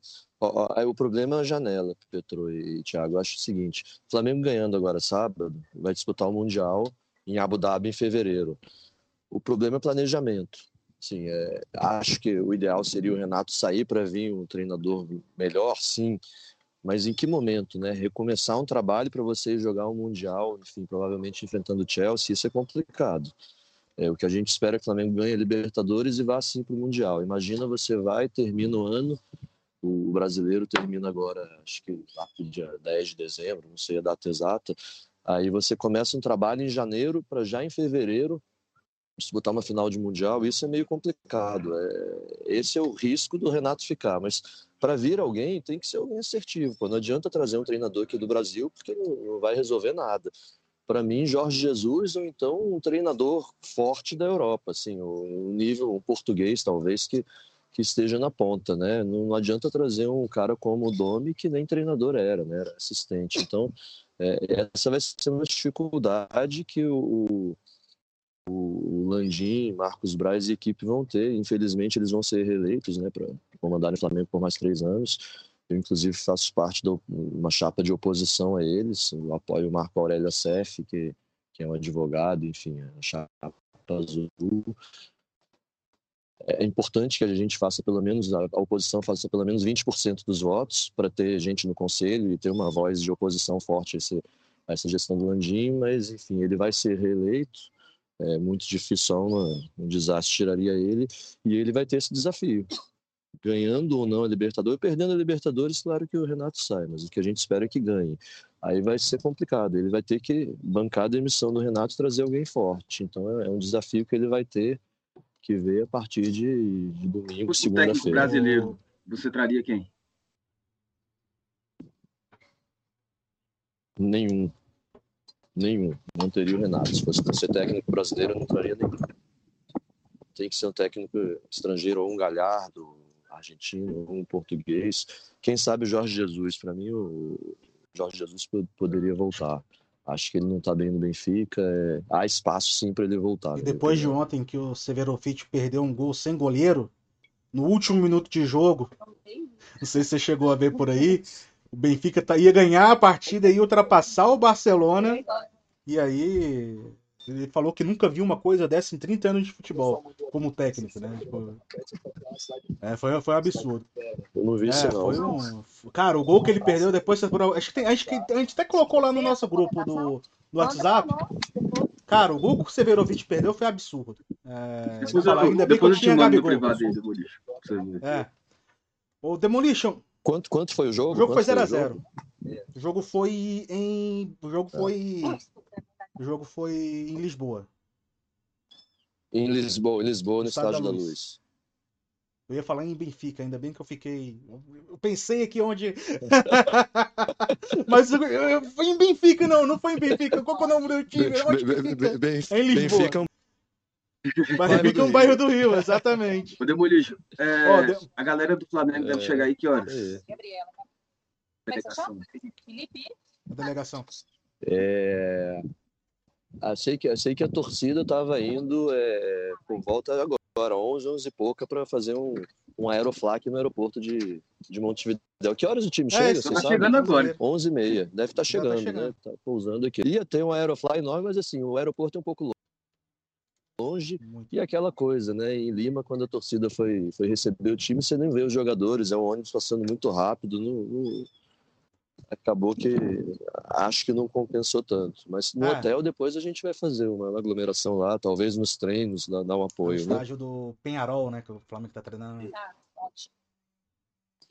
O problema é a janela, Petro e Thiago. Eu acho o seguinte: o Flamengo ganhando agora sábado, vai disputar o Mundial em Abu Dhabi em fevereiro. O problema é planejamento. Sim, é, acho que o ideal seria o Renato sair para vir um treinador melhor, sim. Mas em que momento, né? Recomeçar um trabalho para você jogar um Mundial, enfim, provavelmente enfrentando o Chelsea, isso é complicado. É, o que a gente espera é que o Flamengo ganhe a Libertadores e vá assim para o Mundial. Imagina você vai, termina o ano, o brasileiro termina agora, acho que lá pro dia 10 de dezembro, não sei a data exata. Aí você começa um trabalho em janeiro para já em fevereiro disputar uma final de Mundial. Isso é meio complicado. É, esse é o risco do Renato ficar. Mas para vir alguém, tem que ser alguém assertivo. Pô. Não adianta trazer um treinador aqui do Brasil, porque não, não vai resolver nada para mim, Jorge Jesus ou então um treinador forte da Europa, assim, um nível um português talvez que, que esteja na ponta, né? Não, não adianta trazer um cara como o Domi que nem treinador era, né? Era assistente. Então, é, essa vai ser uma dificuldade que o, o, Landim, Marcos Braz e equipe vão ter. Infelizmente, eles vão ser reeleitos, né? Para comandar o Flamengo por mais três anos. Eu, inclusive, faço parte de uma chapa de oposição a eles. Eu apoio o Marco Aurélio Assef, que, que é um advogado, enfim, a chapa azul. É importante que a gente faça pelo menos, a oposição faça pelo menos 20% dos votos para ter gente no conselho e ter uma voz de oposição forte a, esse, a essa gestão do Landim, mas, enfim, ele vai ser reeleito. É muito difícil, um, um desastre tiraria ele, e ele vai ter esse desafio ganhando ou não a Libertadores, perdendo a Libertadores, claro que o Renato sai, mas o que a gente espera é que ganhe. Aí vai ser complicado, ele vai ter que bancar a demissão do Renato e trazer alguém forte. Então é um desafio que ele vai ter que ver a partir de, de domingo, técnico segunda-feira. brasileiro, você traria quem? Nenhum. Nenhum. Não teria o Renato. Se fosse para ser técnico brasileiro, eu não traria nenhum. Tem que ser um técnico estrangeiro ou um Galhardo, argentino, um português. Quem sabe o Jorge Jesus. Para mim, o Jorge Jesus poderia voltar. Acho que ele não está bem no Benfica. É... Há espaço sim para ele voltar. E depois de ontem que o Severovic perdeu um gol sem goleiro, no último minuto de jogo, não sei se você chegou a ver por aí, o Benfica tá, ia ganhar a partida e ultrapassar o Barcelona. E aí ele falou que nunca viu uma coisa dessa em 30 anos de futebol, como técnico, né? Tipo, é, foi, foi um absurdo. Eu não vi isso, É, não. foi um... Cara, o gol que ele perdeu depois. Acho que, tem, acho que a gente até colocou lá no nosso grupo do, do WhatsApp. Cara, o gol que o Severovic perdeu foi absurdo. É, Depois falar, eu, ainda bem que eu eu tinha Gabigol. privado. É. O Demolition, Quanto, quanto foi o jogo? o jogo foi Quanto 0x0. jogo? O jogo foi em. O jogo foi. O jogo foi em Lisboa. Em Lisboa, em Lisboa, no Estádio da da Luz. Luz. Eu ia falar em Benfica, ainda bem que eu fiquei. Eu pensei aqui onde. *laughs* Mas eu, eu, foi em Benfica, não, não foi em Benfica. Qual que é o nome do time? Benfica, É em Lisboa. Benfica é um Mas do um bairro do Rio, exatamente. Ô, Demolition, é, Ó, de- a galera do Flamengo deve É. chegar aí que horas? É. Gabriela. É você chama? Felipe? A delegação. É, sei que, sei que a torcida estava indo é, por volta agora, 11, 11 e pouca, para fazer um, um aeroflak no aeroporto de, de Montevideo. Que horas o time É, chega? Tá sabe? chegando agora. 11 e meia. Deve estar tá chegando, chegando. né? Tá pousando aqui. Ia ter um aerofly enorme, mas assim, o aeroporto é um pouco longe. Muito. E aquela coisa, né? Em Lima, quando a torcida foi, foi receber o time, você nem vê os jogadores, é um ônibus passando muito rápido. Não, não- Acabou que acho que não compensou tanto. Mas no É. hotel depois a gente vai fazer uma aglomeração lá, talvez nos treinos, dar, dar um No apoio, né? estágio do Penharol, né? Que o Flamengo tá treinando. Ótimo.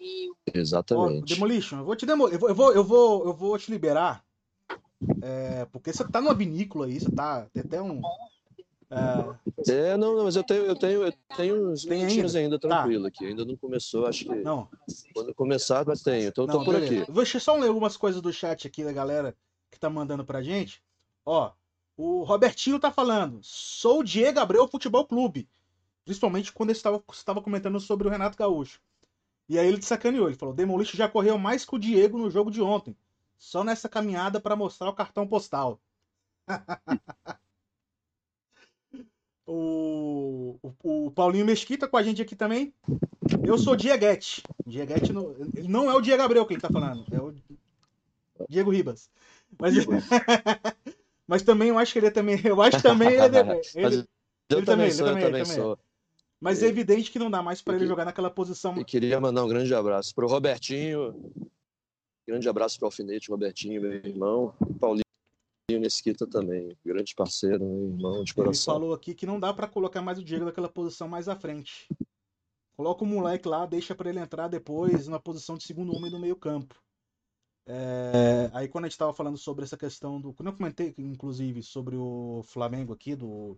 Ó, Exatamente. Demolition, eu vou te demo... eu, vou, eu, vou, eu, vou, eu vou te liberar. é, porque você tá numa vinícola aí, você tá. Tem até um. É, É, não, não, mas eu tenho, eu tenho, eu tenho uns Tem minutinhos ainda, Tá. tranquilo aqui. Ainda não começou, acho que não, quando começar, mas tenho. Então eu tô não, por beleza. aqui. Deixa eu só ler algumas coisas do chat aqui da galera que tá mandando pra gente. Ó, o Robertinho tá falando. Sou o Diego Abreu Futebol Clube. Principalmente quando ele estava, estava comentando sobre o Renato Gaúcho. E aí ele te sacaneou. Ele falou: Demolition já correu mais que o Diego no jogo de ontem. Só nessa caminhada pra mostrar o cartão postal. *laughs* O, o, o Paulinho Mesquita com a gente aqui também. Eu sou Dieguete. Dieguete não, ele não é o Diego Abreu quem tá falando, é o Diego Ribas. Mas, *laughs* mas também eu acho que ele é também. Eu acho que também ele é. *laughs* ele- eu ele também sou, ele eu também, ele também. sou. mas é evidente que não dá mais pra ele jogar naquela posição. E queria mandar um grande abraço pro Robertinho. Grande abraço pro Alfinete, Robertinho, meu irmão. E Paulinho Mesquita também. Grande parceiro, irmão de Ele coração. falou aqui que não dá pra colocar mais o Diego naquela posição mais à frente. Coloca o moleque lá, deixa pra ele entrar depois na posição de segundo homem do meio-campo. É, aí quando a gente tava falando sobre essa questão do. Quando eu comentei, inclusive, sobre o Flamengo aqui, do.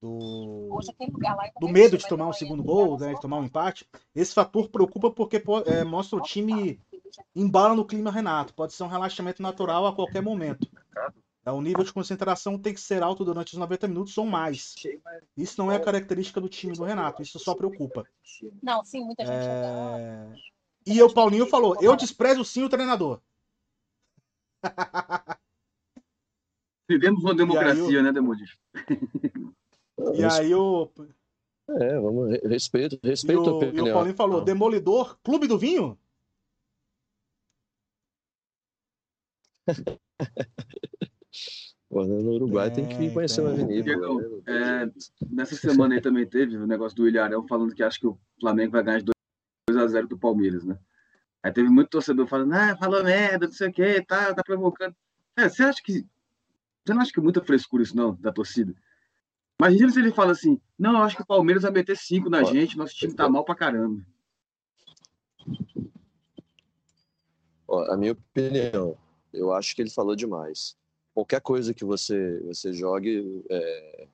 Do, Hoje aquele lugar lá. do medo de tomar um segundo gol, né, de tomar um empate, esse fator preocupa porque é, mostra o time embala no clima Renato. Pode ser um relaxamento natural a qualquer momento. É, O nível de concentração tem que ser alto durante os 90 minutos ou mais. Isso não é característica do time do Renato, isso só preocupa. Não, sim, muita gente. É, E o Paulinho falou: eu desprezo sim o treinador. *laughs* Vivemos uma democracia, né, Demolício? E aí o, É, vamos, re- respeito, e respeito a o, e o. Paulinho falou: Demolidor, Clube do Vinho? *laughs* *laughs* Pô, no Uruguai tem, que Tem, conhecer uma vinícola. né? É, nessa semana aí também teve o negócio do Ilharão falando que acha que o Flamengo vai ganhar de 2x0 do Palmeiras, né? Aí teve muito torcedor falando, ah, falou merda, não sei o que, tá, tá provocando. É, você acha que. Você não acha que é muita frescura isso, não, da torcida? Imagina se ele fala assim, não, eu acho que o Palmeiras vai meter 5 na gente, nosso time tá mal pra caramba. Ó, a minha opinião, eu acho que ele falou demais. Qualquer coisa que você você jogue, é,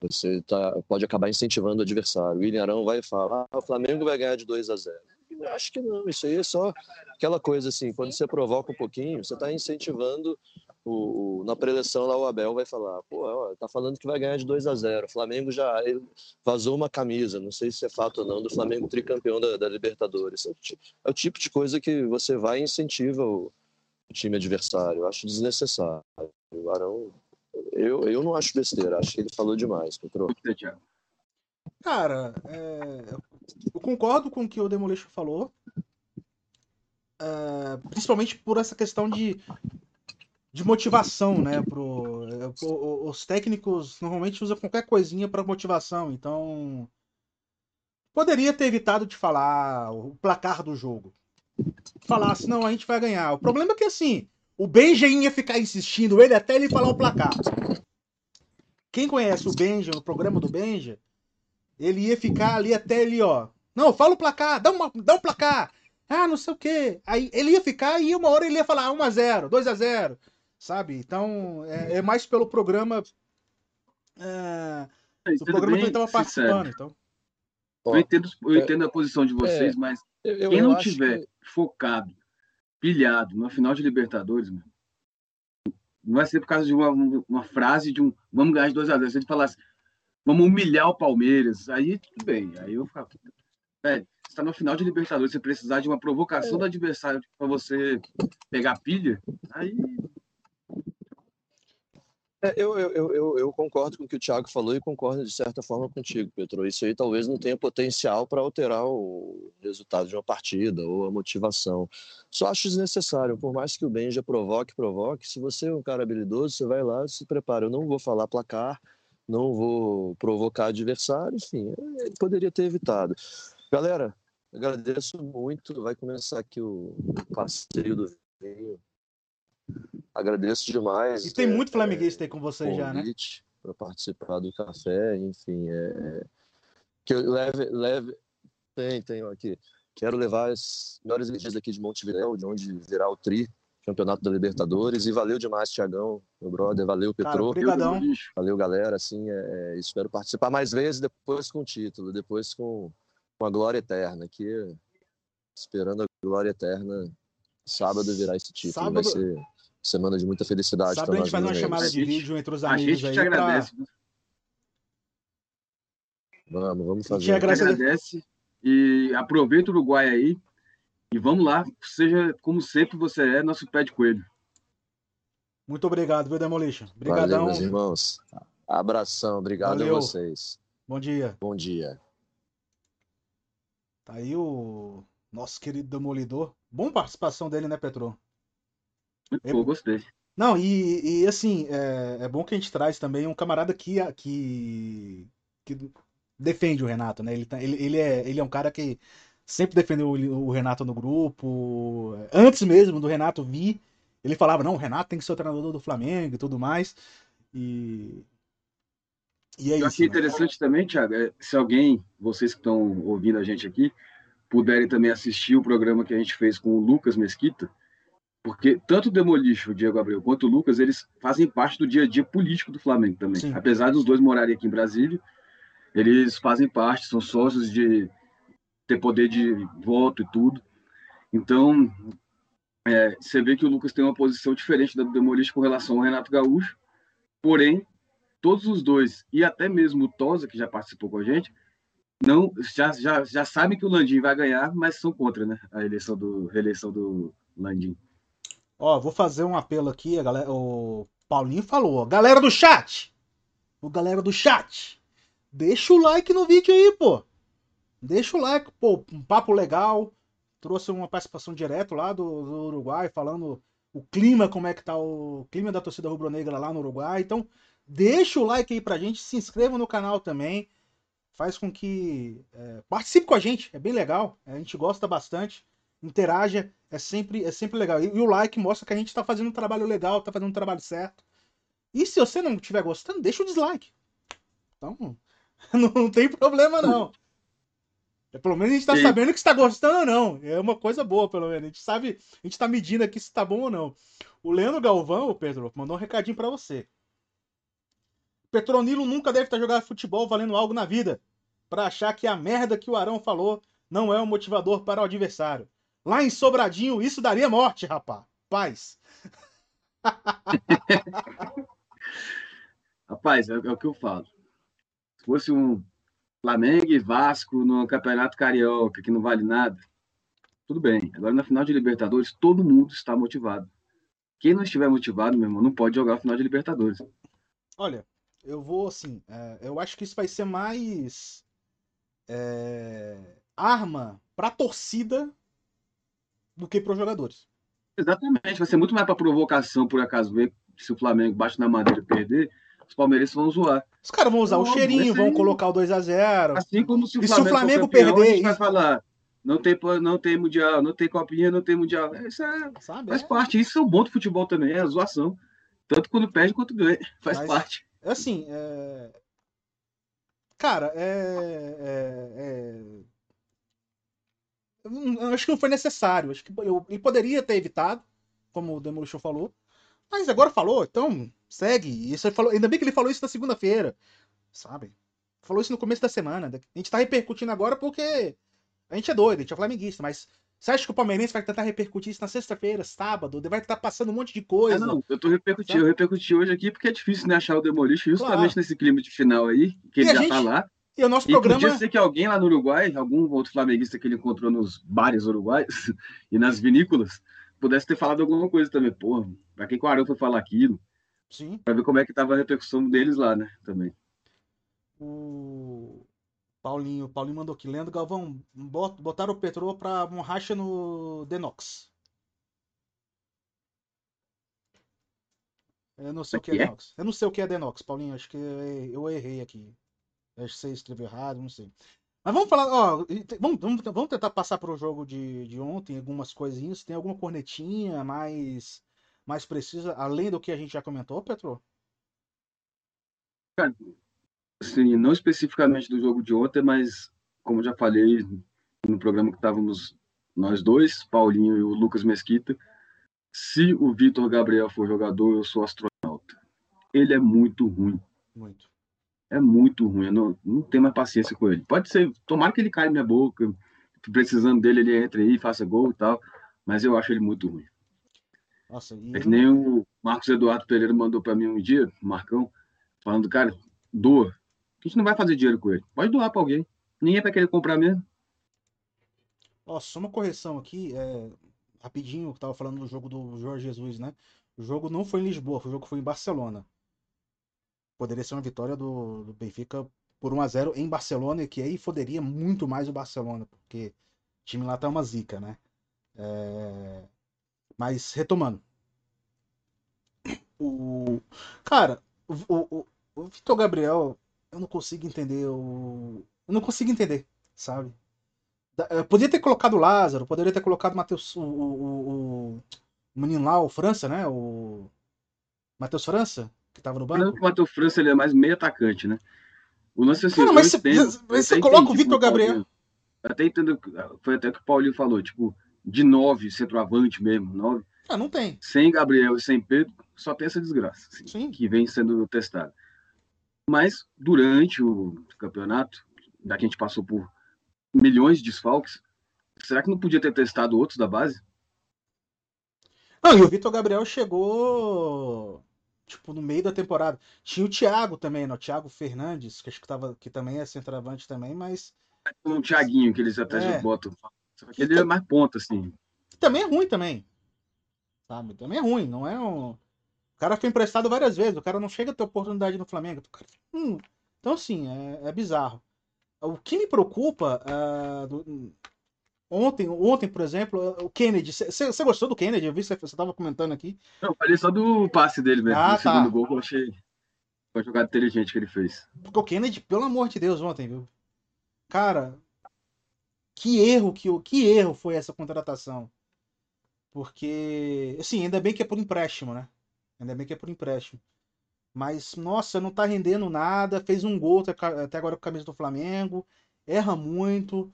você tá, pode acabar incentivando o adversário. O William Arão vai falar, ah, o Flamengo vai ganhar de 2 a 0. Eu acho que não, isso aí é só aquela coisa assim, quando você provoca um pouquinho, você está incentivando o, o- na preleção lá o Abel vai falar, pô, ó, tá falando que vai ganhar de 2 a 0. O Flamengo já vazou uma camisa, não sei se é fato ou não, do Flamengo tricampeão da, da Libertadores. É o, ti- é o tipo de coisa que você vai e incentiva o time adversário. Eu acho desnecessário. O Arão, eu, eu não acho besteira, acho que ele falou demais, Thiago. Cara, é, eu concordo com o que o Demolition falou. É, principalmente por essa questão de, de motivação, né? Pro, é, os técnicos normalmente usam qualquer coisinha para motivação, então poderia ter evitado de falar o placar do jogo. Falasse, não, a gente vai ganhar. O problema é que assim, o Benjamin ia ficar insistindo ele até ele falar o placar. Quem conhece o Benja, no programa do Benja, ele ia ficar ali até ali, ó. Não, fala o placar, dá, uma, dá um placar. Ah, não sei o quê. Aí ele ia ficar e uma hora ele ia falar 1x0, 2x0, sabe? Então, é, é mais pelo programa. É, Sendo programa que bem ele tava sincero, participando. Então. Eu entendo, eu é- entendo a posição de vocês, mas eu, eu- quem eu não tiver que- focado, pilhado, na final de Libertadores, meu, não vai ser por causa de uma, uma frase de um vamos ganhar de 2x0. Se ele falasse vamos humilhar o Palmeiras, aí tudo bem. Aí eu ficava, velho, você tá no final de Libertadores, você precisar de uma provocação do adversário para você pegar pilha, aí É, eu, eu, eu, eu- concordo com o que o Thiago falou e concordo de certa forma contigo, Petro. Isso aí talvez não tenha potencial para alterar o resultado de uma partida ou a motivação. Só acho desnecessário, por mais que o Benja provoque, provoque. Se você é um cara habilidoso, você vai lá se prepara. Eu não vou falar placar, não vou provocar adversário, enfim, ele poderia ter evitado. Galera, agradeço muito. Vai começar aqui o passeio do vinho. Agradeço demais. E tem é, muito flamenguista aí com você já, né? para participar do café, enfim, é, que eu leve, leve, tem, tem aqui. Quero levar as melhores energias aqui de Montevidéu, de onde virá o tri, campeonato da Libertadores, e valeu demais, Tiagão, meu brother, valeu, Petro, valeu, galera, assim, é, é, espero participar mais vezes, depois com o título, depois com, com a glória eterna, aqui, esperando a glória eterna, sábado virá esse título, vai Sábado- ser semana de muita felicidade para a gente faz uma chamada de A gente- vídeo entre os A amigos gente aí. te pra- agradece. viu? Vamos, vamos te fazer. A gente a agradece e aproveita o Uruguai aí e vamos lá, seja como sempre você é, nosso pé de coelho. Muito obrigado, viu, Demolition? Valeu, Obrigadão. meus irmãos. Abração, obrigado Valeu. a vocês. Bom dia. Bom dia. Tá aí o nosso querido Demolidor. Bom participação dele, né, Petro? É- Pô, gostei. Não, e, e, assim, é, é bom que a gente traz também um camarada que, que, que defende o Renato, né? Ele, tá- ele, ele, é, ele é um cara que sempre defendeu o, o Renato no grupo. Antes mesmo do Renato vir, ele falava, não, o Renato tem que ser o treinador do Flamengo e tudo mais. E, e é Eu isso. achei né? interessante também, Thiago, é, se alguém, vocês que estão ouvindo a gente aqui, puderem também assistir o programa que a gente fez com o Lucas Mesquita, porque tanto o Demolition, o Diego Abreu, quanto o Lucas, eles fazem parte do dia a dia político do Flamengo também. Sim. Apesar dos dois morarem aqui em Brasília, eles fazem parte, são sócios de ter poder de voto e tudo. Então, é, você vê que o Lucas tem uma posição diferente da do Demolition com relação ao Renato Gaúcho, porém, todos os dois, e até mesmo o Tosa, que já participou com a gente, não já, já, já sabem que o Landim vai ganhar, mas são contra né, a eleição do, reeleição do Landim. Ó, vou fazer um apelo aqui, a galera, o Paulinho falou, ó, galera do chat, o galera do chat, deixa o like no vídeo aí, pô. Deixa o like, pô, um papo legal. Trouxe uma participação direto lá do, do Uruguai, falando o clima, como é que tá o clima da torcida rubro-negra lá no Uruguai. Então, deixa o like aí pra gente, se inscreva no canal também. Faz com que é, participe com a gente, é bem legal. A gente gosta bastante, interaja, é sempre, é sempre legal. E, e o like mostra que a gente tá fazendo um trabalho legal, tá fazendo um trabalho certo. E se você não estiver gostando, deixa o dislike. Então, *laughs* não tem problema não. É, pelo menos a gente tá Sim. sabendo que está gostando ou não. É uma coisa boa, pelo menos. A gente sabe, a gente tá medindo aqui se tá bom ou não. O Leandro Galvão, o Pedro, mandou um recadinho pra você. Petronilo nunca deve estar jogando futebol valendo algo na vida. Pra achar que a merda que o Arão falou não é um motivador para o adversário. Lá em Sobradinho, isso daria morte, rapá. Paz. *laughs* Rapaz, é, é o que eu falo. Se fosse um Flamengo e Vasco no Campeonato Carioca, que não vale nada, tudo bem. Agora, na final de Libertadores, todo mundo está motivado. Quem não estiver motivado, meu irmão, não pode jogar a final de Libertadores. Olha, eu vou assim. é, eu acho que isso vai ser mais é, arma pra torcida do que pros jogadores. Exatamente, vai ser muito mais para provocação, por acaso, ver se o Flamengo bate na madeira e perder, os palmeirenses vão zoar. Os caras vão usar o Não, cheirinho, vão aí- colocar o 2x0. Assim como se o E se o Flamengo, Flamengo campeão, perder, a gente vai falar, não tem, não tem mundial, não tem copinha, não tem mundial. Isso é, Sabe? faz É, parte, isso é o bom do futebol também, é a zoação. Tanto quando perde quanto ganha, *laughs* faz Mas- parte. é assim, é... cara, é, é- é- acho que não foi necessário. Acho que eu- ele poderia ter evitado, como o Demolition falou. Mas agora falou, então segue. Isso ele falou, ainda bem que ele falou isso na segunda-feira, sabe? Falou isso no começo da semana. A gente tá repercutindo agora porque a gente é doido, a gente é flamenguista, mas você acha que o palmeirense vai tentar repercutir isso na sexta-feira, sábado? Vai estar passando um monte de Ah, coisa. não, eu tô repercutindo, Sabe? eu repercuti hoje aqui porque é difícil né, achar o Demolition, justamente Claro. nesse clima de final aí, que E ele já gente- tá lá. E o nosso E programa. podia ser que alguém lá no Uruguai, algum outro flamenguista que ele encontrou nos bares uruguaios *laughs* e nas vinícolas, pudesse ter falado alguma coisa também. Porra, pra que que o Arão foi falar aquilo? Sim. Pra ver como é que tava a repercussão deles lá, né? Também. O Paulinho, Paulinho mandou aqui. Leandro Galvão, bot- botaram o Petrô pra um racha no Denox. Eu não sei o que é é? Denox. Eu não sei o que é Denox, Paulinho. Acho que eu errei aqui. Acho que você escreveu errado, não sei. Mas vamos falar, ó, vamos, vamos, vamos tentar passar pro jogo de, de ontem, algumas coisinhas. Tem alguma cornetinha mais, mais precisa, além do que a gente já comentou, Petro? Assim, não especificamente do jogo de ontem, mas como já falei no programa que estávamos nós dois, Paulinho e o Lucas Mesquita, se o Vitor Gabriel for jogador, eu sou astronauta. Ele é muito ruim. Muito. É muito ruim. Eu não, não tenho mais paciência com ele. Pode ser, tomara que ele caia na minha boca. Precisando dele, ele entre aí, faça gol e tal. Mas eu acho ele muito ruim. Nossa, e É eu que nem o Marcos Eduardo Pereira mandou para mim um dia, o Marcão, falando, cara, doa. A gente não vai fazer dinheiro com ele. Pode doar para alguém. Ninguém vai querer comprar mesmo. Ó, só uma correção aqui, é, rapidinho, que tava falando do jogo do Jorge Jesus, né? O jogo não foi em Lisboa, o jogo foi em Barcelona. Poderia ser uma vitória do, do Benfica por 1 a 0 em Barcelona, que aí foderia muito mais o Barcelona, porque o time lá tá uma zica, né? É... Mas retomando. O... Cara, o, o, o Vitor Gabriel, eu não consigo entender. O... Eu não consigo entender, sabe? Eu poderia ter colocado o Lázaro, poderia ter colocado o Matheus, o, o, o, menino lá, o França, né? O Matheus França, que tava no banco. O Matheus França ele é mais meio atacante, né? O lance assim, Cara, mas você, entendo, você coloca o Vitor Gabriel. Até entendo, foi até que o Paulinho falou, tipo, de nove, centroavante mesmo, nove. Ah, não tem. Sem Gabriel e sem Pedro, só tem essa desgraça, assim, que vem sendo testada. Mas durante o campeonato, daqui a gente passou por milhões de desfalques, será que não podia ter testado outros da base? Não, e o Vitor Gabriel chegou tipo no meio da temporada. Tinha o Thiago também, né? O Thiago Fernandes, que acho que tava que também é centroavante também, mas o Thiaguinho que eles até é. botam. Só que ele é mais ponta assim. Também é ruim também. Sabe? Também é ruim, não é um o cara foi emprestado várias vezes, o cara não chega a ter oportunidade no Flamengo. Hum. Então, assim, é, é bizarro. O que me preocupa. Uh, do... Ontem, ontem, por exemplo, o Kennedy. Você gostou do Kennedy? Eu vi que você estava comentando aqui. Eu falei só do passe dele mesmo. Ah, tá. segundo gol eu achei. Foi jogada inteligente que ele fez. Porque o Kennedy, pelo amor de Deus, ontem, viu? Cara, que erro que, que erro foi essa contratação. Porque, assim, ainda bem que é por empréstimo, né? Ainda bem que é por empréstimo. Mas, nossa, não tá rendendo nada. Fez um gol até agora com a camisa do Flamengo. Erra muito.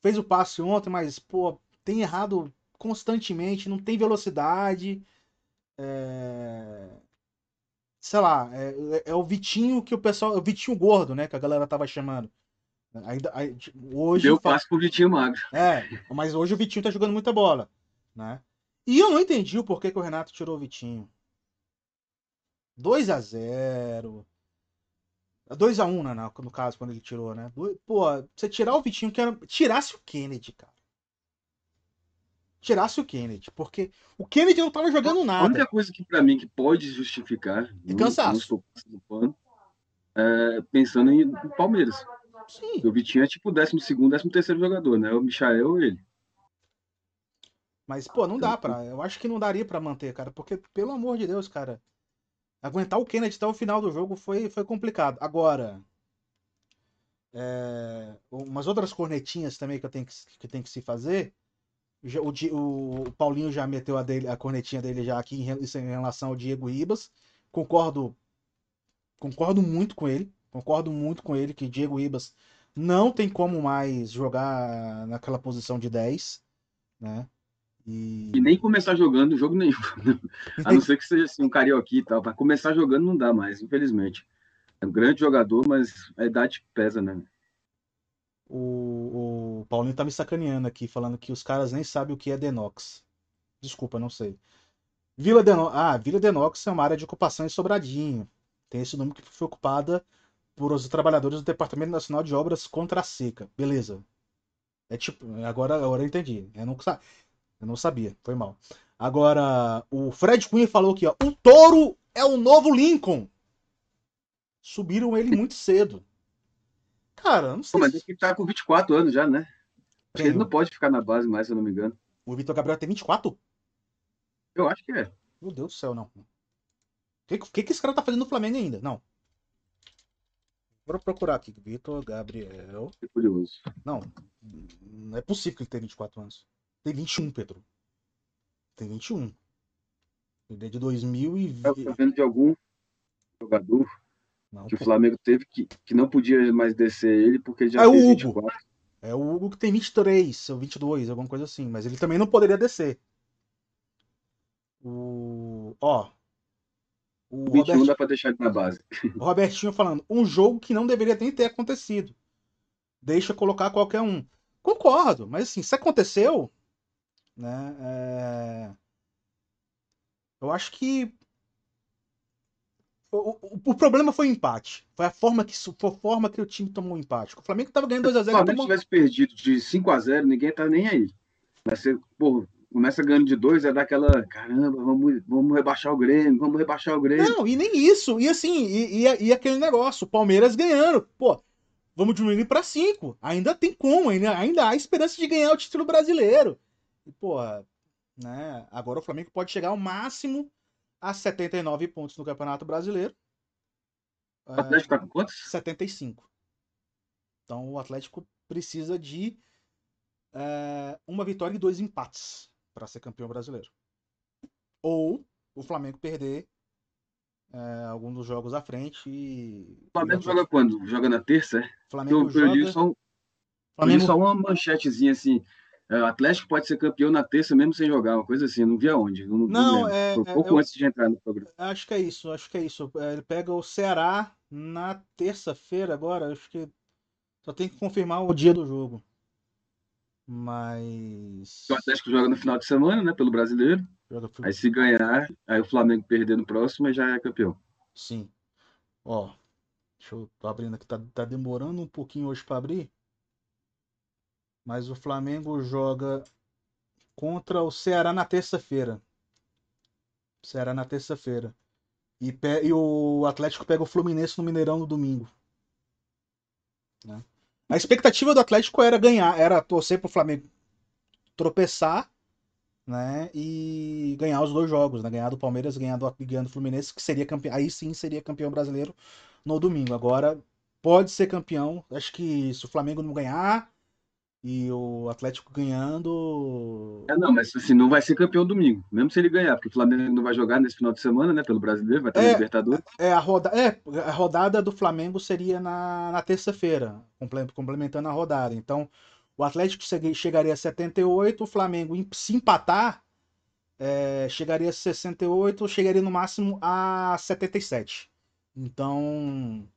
Fez o passe ontem, mas, pô, tem errado constantemente. Não tem velocidade. É... Sei lá, é, é, o Vitinho que o pessoal. É o Vitinho gordo, né? Que a galera tava chamando. Ainda, hoje. Deu passe pro Vitinho magro. É, mas hoje o Vitinho tá jogando muita bola. Né? E eu não entendi o porquê que o Renato tirou o Vitinho. 2 a 0 2 a 1 né, no caso, quando ele tirou, né? Pô, você tirar o Vitinho, que era... tirasse o Kennedy, cara. Tirasse o Kennedy, porque o Kennedy não tava jogando nada. A única coisa que para mim que pode justificar, é cansaço. Não é, pensando em Palmeiras. Sim. O Vitinho é tipo o 12 segundo, 13 terceiro jogador, né? O Michael ou ele. Mas, pô, não dá pra. Eu acho que não daria para manter, cara. Porque, pelo amor de Deus, cara. Aguentar o Kennedy até o final do jogo foi, foi complicado. Agora, é, umas outras cornetinhas também que eu tenho que, que, tem que se fazer. O, o, o, Paulinho já meteu a, dele, a cornetinha dele já aqui em, em relação ao Diego Ribas. Concordo, concordo muito com ele. Concordo muito com ele que Diego Ribas não tem como mais jogar naquela posição de 10, né? E... e, nem começar jogando jogo nenhum. *laughs* A não ser que seja assim, um carioca e tal. Para começar jogando não dá mais, infelizmente. É um grande jogador, mas a idade pesa, né? O, o Paulinho tá me sacaneando aqui, falando que os caras nem sabem o que é Denox. Desculpa, não sei. Vila Denox. Ah, Vila Denox é uma área de ocupação em Sobradinho. Tem esse nome que foi ocupada por os trabalhadores do Departamento Nacional de Obras contra a Seca. Beleza. É tipo, agora, agora eu entendi. Eu não, eu não sabia, foi mal. Agora, o Fred Cunha falou aqui, ó. O touro é o novo Lincoln. Subiram ele muito *laughs* cedo. Cara, não sei. Pô, mas ele tá com 24 anos já, né? Acho que ele não pode ficar na base mais, se eu não me engano. O Vitor Gabriel tem 24? Eu acho que é. Meu Deus do céu, não. O que, que, que esse cara tá fazendo no Flamengo ainda? Não. Bora procurar aqui. Vitor Gabriel. Que curioso. Não, não é possível que ele tenha 24 anos. Tem 21, Pedro. Tem 21. Ele é de 2020. Eu tô vendo de algum jogador não, que o Flamengo teve que, que não podia mais descer ele porque já é o Hugo. 24. É o Hugo que tem 23 ou 22, alguma coisa assim. Mas ele também não poderia descer. O... Ó. O 21 Robertinho... dá pra deixar ele na base. O Robertinho falando. Um jogo que não deveria nem ter acontecido. Deixa colocar qualquer um. Concordo, mas assim, se aconteceu, né? É... Eu acho que o, o, o, problema foi o empate. Foi a forma que, foi a forma que o time tomou o empate. O Flamengo estava ganhando 2x0. Se o Flamengo tomou... tivesse perdido de 5x0, ninguém tá nem aí. Mas você, pô, começa ganhando de dois, é daquela, caramba, vamos, vamos rebaixar o Grêmio, vamos rebaixar o Grêmio. Não, e nem isso. E assim, e, e, e aquele negócio, o Palmeiras ganhando. Pô, vamos diminuir para cinco. Ainda tem como, ainda, ainda há esperança de ganhar o título brasileiro. E, pô, né, agora o Flamengo pode chegar ao máximo a 79 pontos no Campeonato Brasileiro. O Atlético tá com quantos? 75. Então o Atlético precisa de é, uma vitória e dois empates para ser campeão brasileiro. Ou o Flamengo perder é, algum dos jogos à frente e. O Flamengo joga quando? Joga na terça? Flamengo eu, joga... eu, li só, Flamengo... eu li só uma manchetezinha assim. É, o Atlético pode ser campeão na terça mesmo sem jogar, uma coisa assim, não vi aonde. Não, não, não é. Foi pouco eu, antes de entrar no programa. Acho que é isso, acho que é isso. É, ele pega o Ceará na terça-feira agora, acho que só tem que confirmar o dia do jogo. Mas. O Atlético joga no final de semana, né? Pelo brasileiro. Aí se ganhar, aí o Flamengo perder no próximo, já é campeão. Sim. Ó. Deixa eu. Tô abrindo aqui. Tá, tá demorando um pouquinho hoje para abrir. Mas o Flamengo joga contra o Ceará na terça-feira. Ceará na terça-feira. E, e o Atlético pega o Fluminense no Mineirão no domingo. Né? A expectativa do Atlético era ganhar, era torcer pro Flamengo tropeçar, né? E ganhar os dois jogos, né? Ganhar do Palmeiras, ganhar do, ganhar do Fluminense, que seria campeão. Aí sim seria campeão brasileiro no domingo. Agora pode ser campeão. Acho que se o Flamengo não ganhar e o Atlético ganhando. É, não, mas assim, não vai ser campeão domingo, mesmo se ele ganhar, porque o Flamengo não vai jogar nesse final de semana, né? Pelo brasileiro, vai ter é, Libertadores. É a, roda... é, a rodada do Flamengo seria na, na terça-feira, complementando a rodada. Então, o Atlético chegaria a 78, o Flamengo, se empatar, é, chegaria a 68, chegaria no máximo a 77. Então,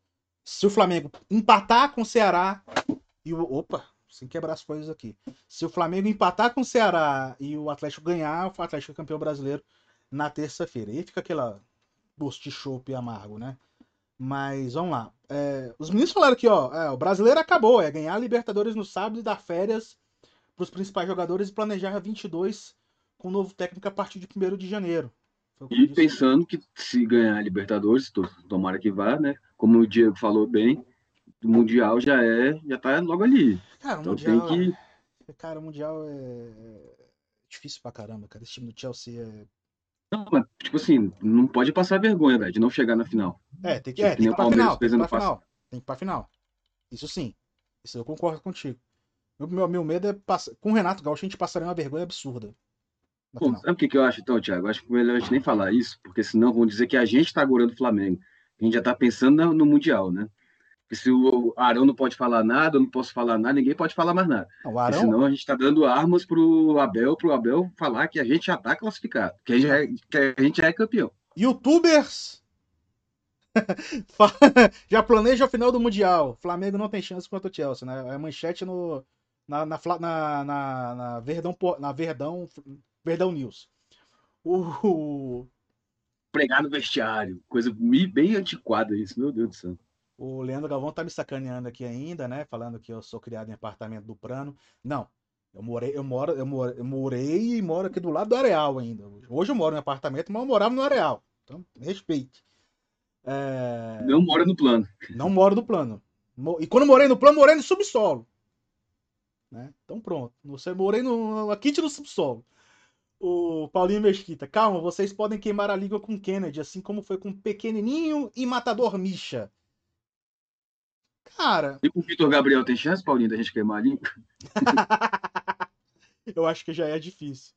se o Flamengo empatar com o Ceará e o. Opa! Sem quebrar as coisas aqui. Se o Flamengo empatar com o Ceará e o Atlético ganhar, o Atlético é campeão brasileiro na terça-feira. E fica aquela gosto de chope amargo, né? Mas vamos lá. É, os meninos falaram aqui, ó. É, o brasileiro acabou. É ganhar a Libertadores no sábado e dar férias para os principais jogadores e planejar a 22 com o novo técnico a partir de 1 de janeiro. E pensando que se ganhar a Libertadores, tomara que vá, né? Como o Diego falou bem, o Mundial já é, já tá logo ali. Cara, o então Mundial. Tem que... É, cara, o Mundial é difícil pra caramba, cara. Esse time do Chelsea é. Não, mas, tipo assim, não pode passar vergonha, velho, de não chegar na final. É, tem que, tipo, é, tem que ir pra final. Tem que ir pra final. Tem que ir pra final. Isso sim. Isso eu concordo contigo. Meu, meu, meu medo é passar. Com o Renato Gaúcho a gente passaria uma vergonha absurda. Pô, sabe o que, que eu acho, então, Thiago? Acho que é melhor a gente nem falar isso, porque senão vão dizer que a gente tá agorando o Flamengo. A gente já tá pensando no Mundial, né? Se o Arão não pode falar nada, eu não posso falar nada, ninguém pode falar mais nada. Não, Arão... Senão a gente está dando armas para o Abel, para o Abel falar que a gente já está classificado, que a, gente é, que a gente já é campeão. Youtubers *laughs* *laughs* já planeja o final do Mundial. Flamengo não tem chance contra o Chelsea, né? É manchete no, na, na, na, na, na Verdão, na Verdão, Verdão News. O, Pregar no vestiário, coisa bem antiquada isso, meu Deus do céu. O Leandro Galvão tá me sacaneando aqui ainda, né? Falando que eu sou criado em apartamento do Prano. Não. Eu morei, eu moro, eu, moro, eu morei e moro aqui do lado do Areal ainda. Hoje eu moro em apartamento, mas eu morava no Areal. Então, respeite. É... Não mora no plano. Não moro no plano. E quando morei no plano, morei no subsolo. Né? Então pronto. Você morei no, aqui no subsolo. O Paulinho Mesquita, calma, vocês podem queimar a língua com Kennedy, assim como foi com Pequenininho e Matador Misha. Cara. E o Vitor Gabriel tem chance, Paulinho, da gente queimar a língua? *laughs* eu acho que já é difícil.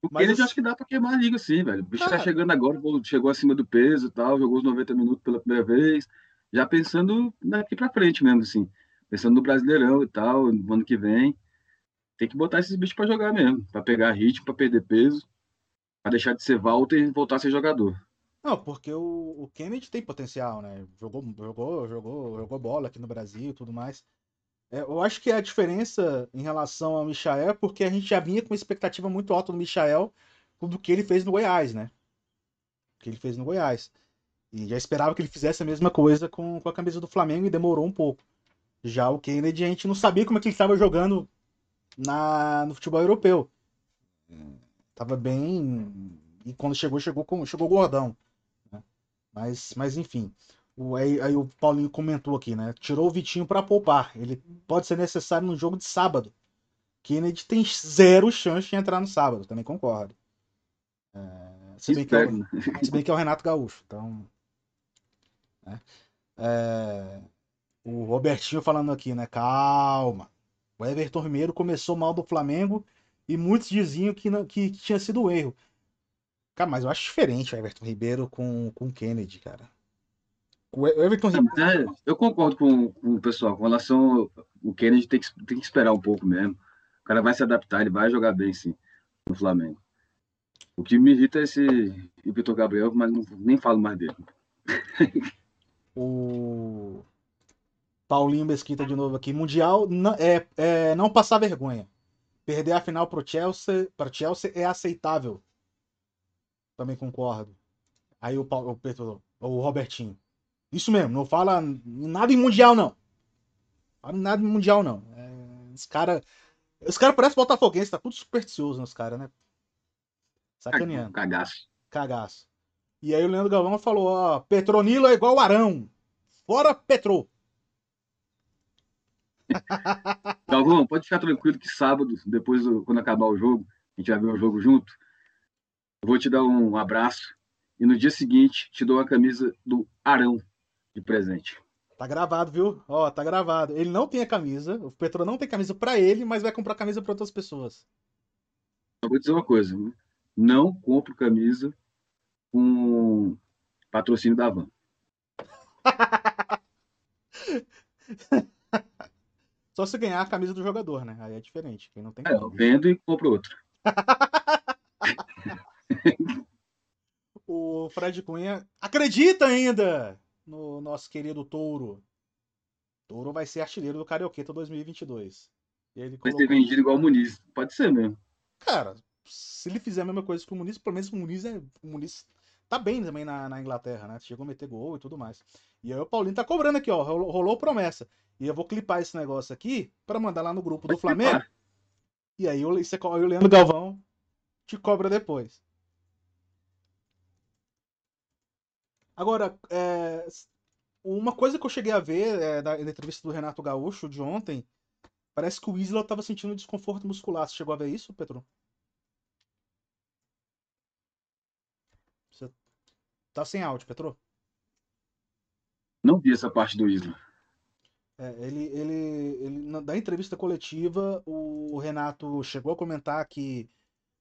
Porque Mas ele acho que dá pra queimar a liga, sim, velho. O bicho tá chegando agora, chegou acima do peso e tal, jogou os 90 minutos pela primeira vez. Já pensando daqui pra frente mesmo, assim. Pensando no Brasileirão e tal, no ano que vem. Tem que botar esses bichos pra jogar mesmo. Pra pegar ritmo, pra perder peso. Pra deixar de ser Walter e voltar a ser jogador. Não, porque o, o Kennedy tem potencial, né? Jogou, jogou, jogou, jogou bola aqui no Brasil e tudo mais. É, eu acho que a diferença em relação ao Michael é porque a gente já vinha com uma expectativa muito alta do Michael do que ele fez no Goiás, né? O que ele fez no Goiás. E já esperava que ele fizesse a mesma coisa com, com a camisa do Flamengo e demorou um pouco. Já o Kennedy, a gente não sabia como é que ele estava jogando na, no futebol europeu. tava bem. E quando chegou, chegou, com, chegou gordão. Mas, mas enfim. O, aí, aí, o Paulinho comentou aqui, né? Tirou o Vitinho para poupar. Ele pode ser necessário no jogo de sábado. Kennedy tem zero chance de entrar no sábado, também concordo. É, se, bem que é o, se bem que é o Renato Gaúcho. Então. Né? É, o Robertinho falando aqui, né? Calma. O Everton Ribeiro começou mal do Flamengo e muitos diziam que, não, que, que tinha sido um erro. Cara, mas eu acho diferente o Everton Ribeiro com, com o Kennedy, cara. O Everton Ribeiro. É, eu concordo com, com, o pessoal. Com relação ao Kennedy, tem que, tem que esperar um pouco mesmo. O cara vai se adaptar, ele vai jogar bem, sim, no Flamengo. O que me irrita é esse Vitor Gabriel, mas não, nem falo mais dele. o Paulinho Mesquita de novo aqui. Mundial não, é, é não passar vergonha. Perder a final pro Chelsea, para Chelsea é aceitável. Também concordo. Aí o, Paulo, o, Pedro, o Robertinho. Isso mesmo, não fala nada em mundial não. Fala nada em mundial não. É, os cara, os cara parece botafoguense, tá tudo supersticioso nos caras, né? Sacaneando. Cagaço. Cagaço. E aí o Leandro Galvão falou, ó, Petronilo é igual Arão. Fora Petro. *laughs* Galvão, pode ficar tranquilo que sábado, depois quando acabar o jogo, a gente vai ver o jogo junto. Vou te dar um abraço e no dia seguinte te dou a camisa do Arão de presente. Tá gravado, viu? Ó, tá gravado. Ele não tem a camisa, o Petro não tem camisa para ele, mas vai comprar camisa para outras pessoas. Eu vou dizer uma coisa, né? não compro camisa com patrocínio da Van. *laughs* Só se ganhar a camisa do jogador, né? Aí é diferente. Quem não tem. É, eu vendo e compro outra. *laughs* o Fred Cunha acredita ainda no nosso querido Touro. Touro vai ser artilheiro do Carioqueta 2022. Ele colocou... Vai ser vendido igual o Muniz. Pode ser mesmo. Cara, se ele fizer a mesma coisa que o Muniz, pelo menos o Muniz, é, o Muniz tá bem também na, na, Inglaterra, né? Chegou a meter gol e tudo mais. E aí o Paulinho tá cobrando aqui, ó. Rolou, rolou promessa. E eu vou clipar esse negócio aqui para mandar lá no grupo do Flamengo. Clipar. E aí o, o Leandro Galvão te cobra depois. Agora, é, uma coisa que eu cheguei a ver é, da, na entrevista do Renato Gaúcho de ontem, parece que o Isla estava sentindo desconforto muscular. Você chegou a ver isso, Petro? Você tá sem áudio, Petro? Não vi essa parte do Isla. É, ele, ele, ele, na, da entrevista coletiva, o Renato chegou a comentar que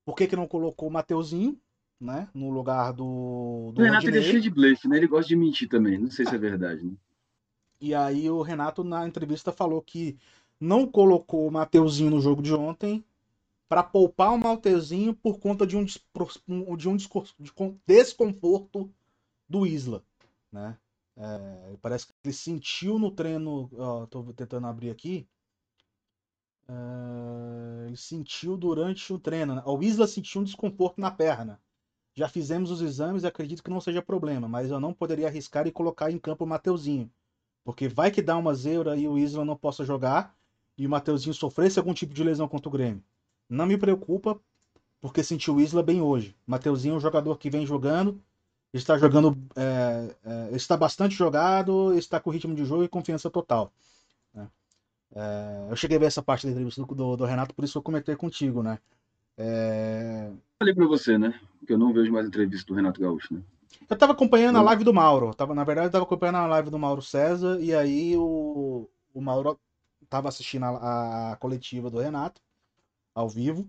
por que, que não colocou o Mateuzinho, né, no lugar do, do O Renato ele é cheio de blefe, né? Ele gosta de mentir também. Não sei se é verdade, né? E aí o Renato na entrevista falou que não colocou o Mateuzinho no jogo de ontem para poupar o Mateuzinho por conta de um, de um desconforto do Isla, né? É, parece que ele sentiu no treino. Ó, tô tentando abrir aqui. É, ele sentiu durante o treino. Né? O Isla sentiu um desconforto na perna. Já fizemos os exames e acredito que não seja problema, mas eu não poderia arriscar e colocar em campo o Mateuzinho. Porque vai que dá uma zebra e o Isla não possa jogar e o Mateuzinho sofresse algum tipo de lesão contra o Grêmio. Não me preocupa, porque senti o Isla bem hoje. Mateuzinho é um jogador que vem jogando, está jogando, é, é, está bastante jogado, está com ritmo de jogo e confiança total. Né? É, eu cheguei a ver essa parte da entrevista do, do, do, Renato, por isso eu comentei contigo, né? É... Falei para você, né? Que eu não vejo mais entrevista do Renato Gaúcho, né? Eu estava acompanhando a live do Mauro. Tava, na verdade, eu estava acompanhando a live do Mauro César e aí o, o Mauro estava assistindo a, a coletiva do Renato ao vivo.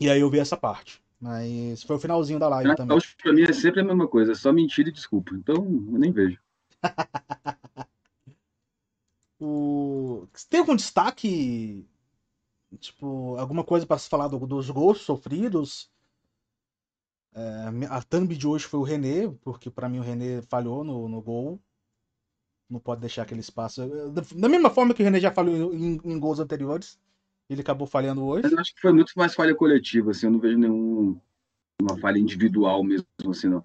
E aí eu vi essa parte. Mas foi o finalzinho da live também. Pra mim é sempre a mesma coisa, é só mentira e desculpa. Então eu nem vejo. *laughs* o... Tem algum destaque? Tipo, alguma coisa para se falar do, dos gols sofridos? É, a thumb de hoje foi o René, porque para mim o René falhou no, no gol. Não pode deixar aquele espaço. Da mesma forma que o René já falhou em, em gols anteriores. Ele acabou falhando hoje. Mas eu acho que foi muito mais falha coletiva, assim, eu não vejo nenhuma falha individual mesmo, assim, não.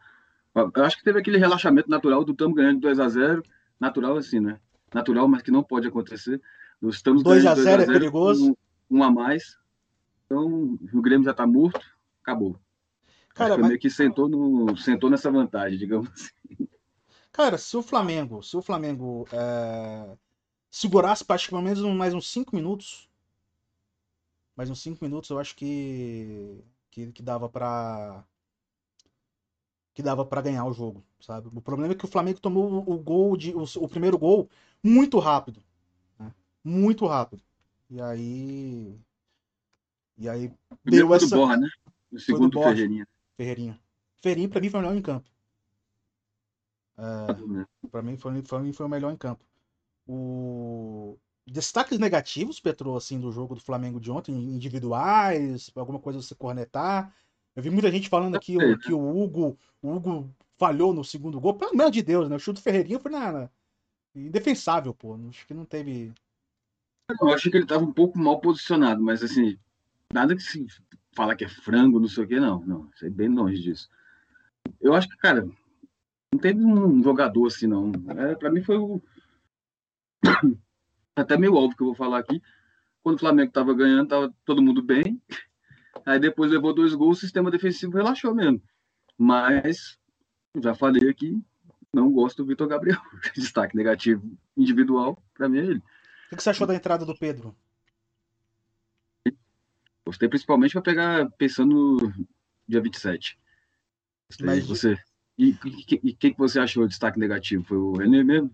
Eu acho que teve aquele relaxamento natural do estamos ganhando 2 a 0 natural assim, né? Natural, mas que não pode acontecer. Nós estamos 2 a 0 é perigoso. Um, um, a mais. Então, o Grêmio já está morto, acabou. Cara, mas- meio que sentou, no, sentou nessa vantagem, digamos assim. Cara, se o Flamengo, se o Flamengo é, segurasse acho que pelo menos um- mais uns 5 minutos, mais uns 5 minutos, eu acho que, que, que dava pra que dava para ganhar o jogo, sabe? O problema é que o Flamengo tomou o, o gol de o, o primeiro gol muito rápido, né? Muito rápido. E aí e aí Primeiro deu foi do essa Borra, né? O do segundo do. Ferreirinha. Ferreirinha. Ferreirinha pra mim foi o melhor em campo. Pra mim foi, pra mim foi o melhor em campo. O... Destaques negativos, Petro, assim, do jogo do Flamengo de ontem, individuais, alguma coisa você cornetar. Eu vi muita gente falando aqui né? o, que o Hugo, o Hugo falhou no segundo gol. Pelo amor de Deus, né? O chute do Ferreirinha foi na, na- indefensável, pô. Acho que não teve. Eu acho que ele estava um pouco mal posicionado, mas assim, nada que se fala que é frango, não sei o que, não. Não, isso é bem longe disso. Eu acho que, cara, não teve um jogador assim, não. É, para mim foi o. *coughs* Até meio óbvio que eu vou falar aqui. Quando o Flamengo estava ganhando, tava todo mundo bem. Aí depois levou dois gols, o sistema defensivo relaxou mesmo. Mas, já falei aqui, não gosto do Vitor Gabriel. *laughs* Destaque negativo individual, para mim é ele. O que você achou da entrada do Pedro? Gostei principalmente para pegar pensando no dia 27. Gostei. Mas- Você. E o que, você achou de destaque negativo? Foi o René mesmo?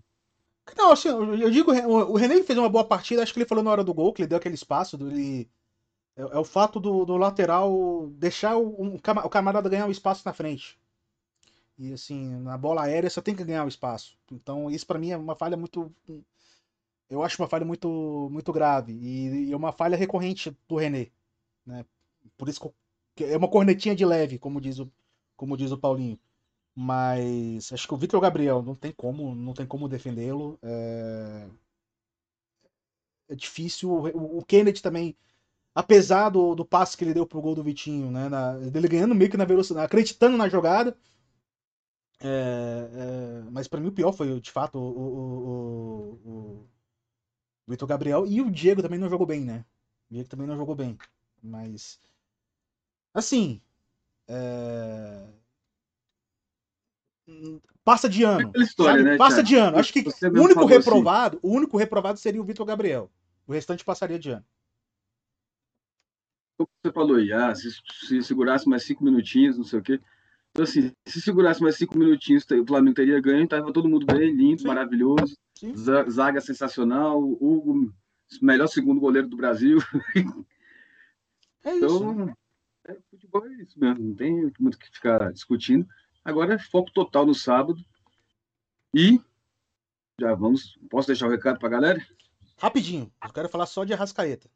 Não, assim, eu digo, o o René fez uma boa partida, acho que ele falou na hora do gol, que ele deu aquele espaço, ele, é, é o fato do, do lateral deixar o, um o camarada ganhar o espaço na frente. E assim, na bola aérea você tem que ganhar o espaço. Então isso pra mim é uma falha muito, eu acho uma falha muito, muito grave e, é uma falha recorrente do René, né? Por isso que eu- é uma cornetinha de leve, como diz o, como diz o Paulinho. Mas acho que o Vitor Gabriel não tem como, não tem como defendê-lo. É... é difícil. O, o Kennedy também, apesar do, do passe que ele deu pro gol do Vitinho, né? na- dele ganhando meio que na velocidade, acreditando na jogada. é, é, mas pra mim o pior foi, de fato, o, o- o Vitor Gabriel. E o Diego também não jogou bem, né? O Diego também não jogou bem. Mas. Assim. é, Passa de ano. Aquela história, né, Passa Thiago? de ano. Acho que o único falou assim. reprovado, o único reprovado seria o Vitor Gabriel. O restante passaria de ano. Como você falou aí, ah, se, se segurasse mais cinco minutinhos, não sei o quê. Então, assim, se segurasse mais cinco minutinhos, o Flamengo teria ganho, estava todo mundo bem, lindo, Sim. maravilhoso. Sim. Za- Zaga sensacional, Hugo, melhor segundo goleiro do Brasil. É isso. Então, é, futebol é isso mesmo, não tem muito o que ficar discutindo. Agora é foco total no sábado. E já vamos. Posso deixar o recado para a galera? Rapidinho, eu quero falar só de Arrascaeta.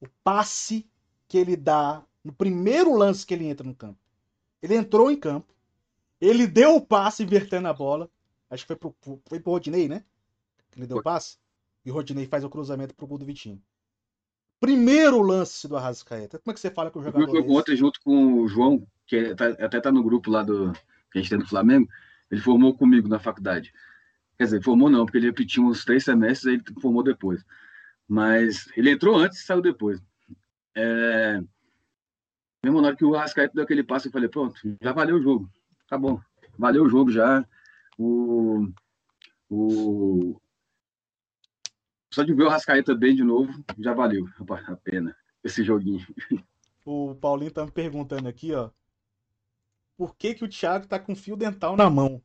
O passe que ele dá no primeiro lance que ele entra no campo. Ele entrou em campo, ele deu o passe invertendo a bola. Acho que foi pro, foi pro Rodinei, né? Que ele deu o passe. E o Rodinei faz o cruzamento pro gol do Vitinho. Primeiro lance do Arrascaeta. Como é que você fala com o Eu jogador jogo desse? ontem junto com o João, que é- tá- até tá no grupo lá do que a gente tem no Flamengo. Ele formou comigo na faculdade. Quer dizer, formou não, porque ele repetiu uns três semestres, aí ele formou depois. Mas ele entrou antes e saiu depois. É... Mesmo na hora que o Arrascaeta deu aquele passe, eu falei, pronto, já valeu o jogo. Tá bom, valeu o jogo já. O... o... Só de ver o Arrascaeta bem de novo, já valeu a pena esse joguinho. O Paulinho tá me perguntando aqui, ó. Por que, que o Thiago tá com fio dental na mão?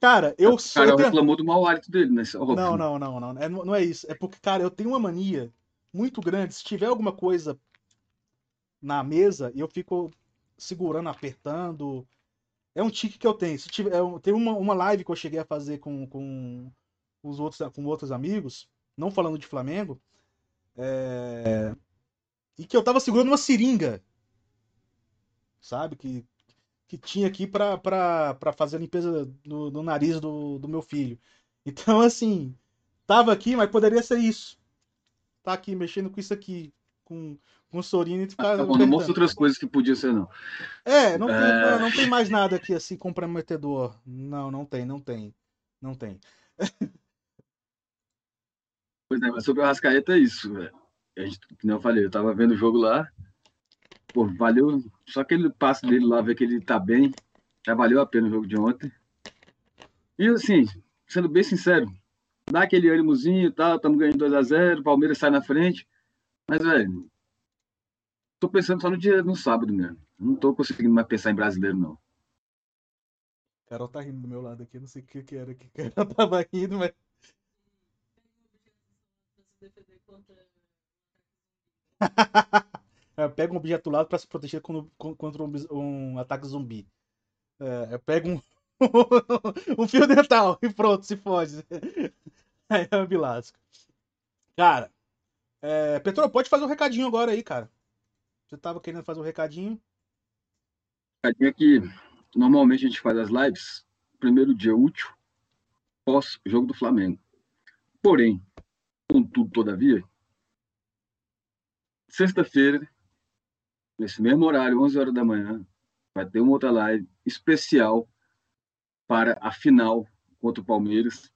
Cara, eu O sou. cara eu tenho- reclamou do mau hálito dele, né? Óbvio. Não, não, não, não. É, não é isso. É porque, cara, eu tenho uma mania muito grande. Se tiver alguma coisa na mesa e eu fico segurando, apertando. É um tique que eu tenho. Se tiver, é tem uma, uma live que eu cheguei a fazer com, com, os outros, com outros amigos, não falando de Flamengo, é, e que eu tava segurando uma seringa, sabe? Que, que tinha aqui pra, pra, pra fazer a limpeza no, no nariz do, do meu filho. Então, assim, tava aqui, mas poderia ser isso. Tá aqui mexendo com isso aqui, com, com o Sorino e ficar. Tá bom, não mostra outras coisas que podia ser, não. É, não tem, É. não, não tem mais nada aqui assim comprometedor. Não, não tem, não tem. Não tem. *laughs* Pois é, mas sobre o Arrascaeta é isso, velho. Como eu falei, eu tava vendo o jogo lá, pô, valeu. Só aquele passe dele lá, ver que ele tá bem, já valeu a pena o jogo de ontem. E assim, sendo bem sincero, dá aquele ânimozinho e tal, estamos ganhando 2x0, Palmeiras sai na frente. Mas, velho, tô pensando só no dia, no sábado mesmo. Não tô conseguindo mais pensar em brasileiro, não. Carol tá rindo do meu lado aqui, não sei o que, que era que Carol tava rindo, mas. *laughs* É, pega um objeto do lado para se proteger contra, um, um, ataque zumbi. É, pega um, *laughs* um fio dental e pronto, se fode. *laughs* Aí é um bilasco. Cara, é, Petro, pode fazer um recadinho agora aí, cara. Você tava querendo fazer um recadinho? Recadinho é que normalmente a gente faz as lives primeiro dia útil pós jogo do Flamengo. Porém, contudo, todavia, sexta-feira, nesse mesmo horário, 11 horas da manhã, vai ter uma outra live especial para a final contra o Palmeiras,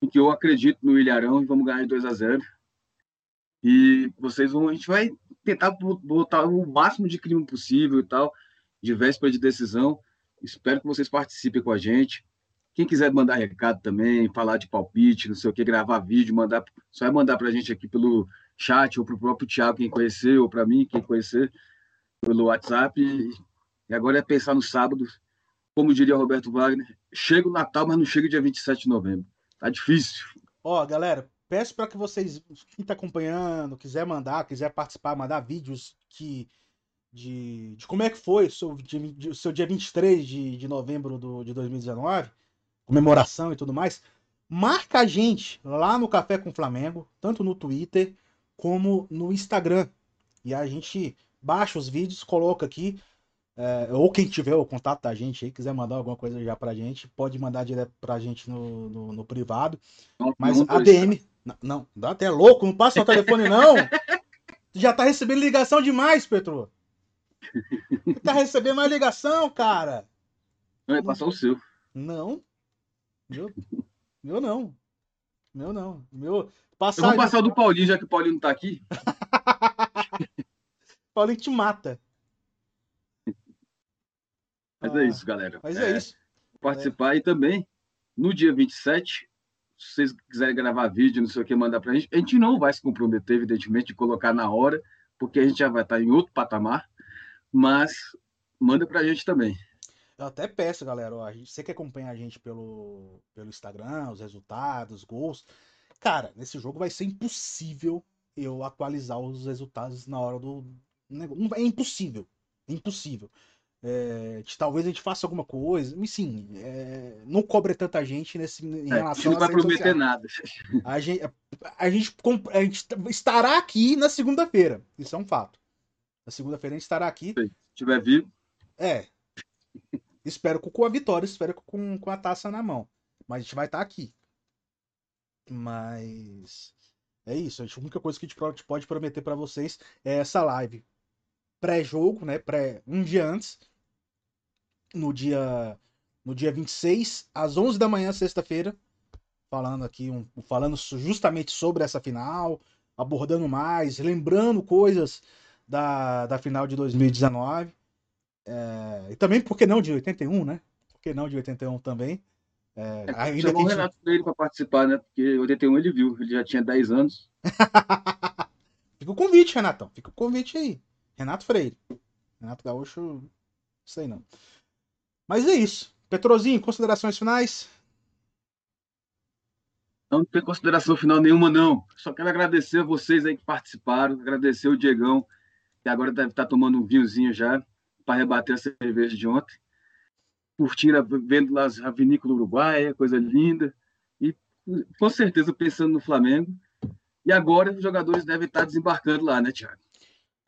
em que eu acredito no Ilharão e vamos ganhar de 2 a 0. E vocês vão, a gente vai tentar botar o máximo de crime possível e tal, de véspera de decisão. Espero que vocês participem com a gente. Quem quiser mandar recado também, falar de palpite, não sei o que, gravar vídeo, mandar, só é mandar para a gente aqui pelo chat ou para o próprio Thiago, quem conhecer, ou para mim, quem conhecer, pelo WhatsApp. E agora é pensar no sábado, como diria Roberto Wagner, chega o Natal, mas não chega dia 27 de novembro. Tá difícil. Ó, galera, peço para que vocês, quem está acompanhando, quiser mandar, quiser participar, mandar vídeos que, de, de como é que foi o seu, de, seu dia 23 de, de novembro do, de 2019, comemoração e tudo mais, marca a gente lá no Café com Flamengo, tanto no Twitter como no Instagram. E a gente baixa os vídeos, coloca aqui. É, ou quem tiver o contato da gente aí, quiser mandar alguma coisa já pra gente, pode mandar direto pra gente no, no, no privado. Não, Mas a DM. Não, dá até louco, não passa o telefone, não. *laughs* já tá recebendo ligação demais, Petro. Tá recebendo mais ligação, cara. Não, é passar o seu. Não. Meu, meu não. Meu não. Meu. Passagem... Eu vou passar o do Paulinho, já que o Paulinho não tá aqui. *laughs* Paulinho te mata. Mas é ah, é isso, galera. Mas é, é isso. Participar é. e também, no dia 27, se vocês quiserem gravar vídeo, não sei o que, mandar pra gente, a gente não vai se comprometer, evidentemente, de colocar na hora, porque a gente já vai estar em outro patamar, mas manda pra gente também. Eu até peço, galera, ó, você que acompanha a gente pelo, pelo Instagram, os resultados, gols. Cara, nesse jogo vai ser impossível eu atualizar os resultados na hora do. É impossível. É impossível. É, talvez a gente faça alguma coisa. Sim, é, não cobre tanta gente nesse, em é, relação a não vai prometer nada. A gente, a, gente, a gente estará aqui na segunda-feira. Isso é um fato. Na segunda-feira a gente estará aqui. Se tiver vivo. É. Espero com a vitória, espero com, com a taça na mão. Mas a gente vai estar aqui. Mas. É isso. A única coisa que a gente pode prometer para vocês é essa live pré-jogo, né? Pré, um dia antes, no dia no dia 26, às 11 da manhã, sexta-feira, falando aqui, um, falando justamente sobre essa final, abordando mais, lembrando coisas da, da final de 2019. É, e também, por que não de 81, né? Por que não de 81 também? É, é, ainda chamou o Renato dele para participar, né? Porque 81 ele viu, ele já tinha 10 anos. *laughs* Fica o convite, Renatão. Fica o convite aí. Renato Freire. Renato Gaúcho, sei não. Mas é isso. Petrozinho, considerações finais? Não tem consideração final nenhuma, não. Só quero agradecer a vocês aí que participaram, agradecer o Diegão, que agora deve estar tomando um vinhozinho já, para rebater a cerveja de ontem. Curtir, vendo lá a vinícola uruguaia, coisa linda. E com certeza pensando no Flamengo. E agora os jogadores devem estar desembarcando lá, né, Thiago?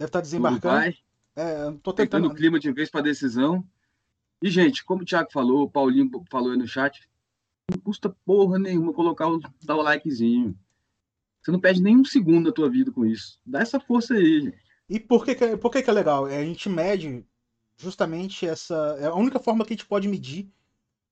Deve estar desembarcando. É, tô tentando. o clima de vez para decisão. E, gente, como o Thiago falou, o Paulinho falou aí no chat, não custa porra nenhuma colocar o, dar o likezinho. Você não perde nem um segundo da tua vida com isso. Dá essa força aí, gente. E por que, que, por que, que é legal? É, a gente mede justamente essa. É a única forma que a gente pode medir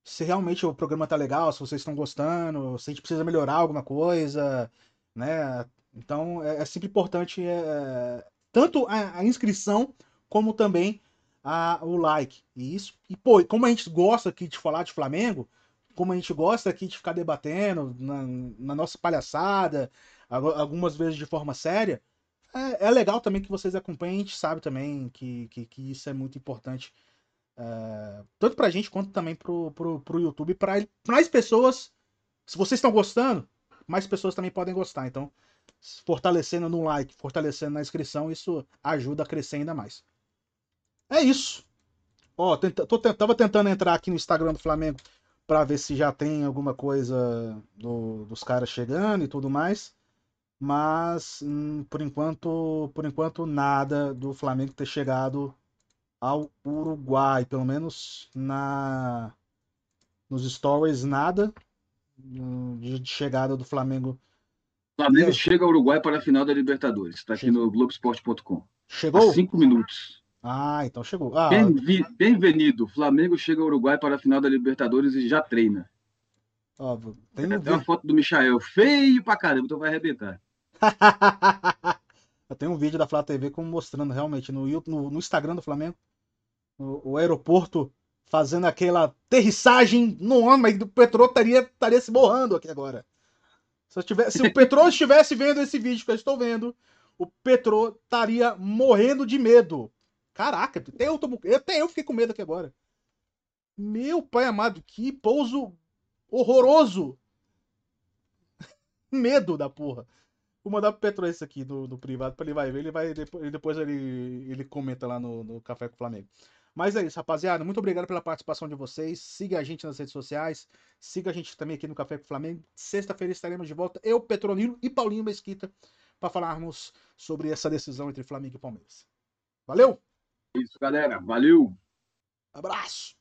se realmente o programa tá legal, se vocês estão gostando, se a gente precisa melhorar alguma coisa, né? Então é, é sempre importante é, tanto a, a, inscrição como também a, o like. E isso, e pô, como a gente gosta aqui de falar de Flamengo, como a gente gosta aqui de ficar debatendo na, na nossa palhaçada, algumas vezes de forma séria, é, é, legal também que vocês acompanhem, a gente sabe também que, que, que isso é muito importante, é, tanto pra gente quanto também pro, pro, pro YouTube, para mais pessoas, se vocês estão gostando, mais pessoas também podem gostar, então fortalecendo no like, fortalecendo na inscrição, isso ajuda a crescer ainda mais. É isso. Ó, tenta, tô, tava tentando entrar aqui no Instagram do Flamengo para ver se já tem alguma coisa do, dos caras chegando e tudo mais. Mas hum, por enquanto, por enquanto nada do Flamengo ter chegado ao Uruguai, pelo menos na nos stories nada hum, de chegada do Flamengo. Flamengo chega ao Uruguai para a final da Libertadores. Está aqui no Globoesporte.com. Chegou? Há cinco minutos. Ah, então chegou. Ah, Bem-vindo. Flamengo chega ao Uruguai para a final da Libertadores e já treina. Ó, tem até uma foto do Michael. Feio pra caramba, então vai arrebentar. *laughs* Eu tenho um vídeo da Flá TV como mostrando realmente no, no, no Instagram do Flamengo o, o, aeroporto fazendo aquela aterrissagem no homem, mas o Petro estaria, estaria se borrando aqui agora. Se, tivesse, se o Petro *laughs* estivesse vendo esse vídeo que eu estou vendo, o Petro estaria morrendo de medo. Caraca, até eu, tô, até eu fiquei com medo aqui agora. Meu pai amado, que pouso horroroso. *laughs* medo da porra. Vou mandar pro Petro isso aqui no, no privado para ele vai ver. Ele vai depois, depois ele, ele comenta lá no, no Café com o Flamengo. Mas é isso, rapaziada. Muito obrigado pela participação de vocês. Siga a gente nas redes sociais. Siga a gente também aqui no Café com o Flamengo. Sexta-feira estaremos de volta. Eu, Petronilo e Paulinho Mesquita para falarmos sobre essa decisão entre Flamengo e Palmeiras. Valeu! isso, galera. Valeu! Abraço!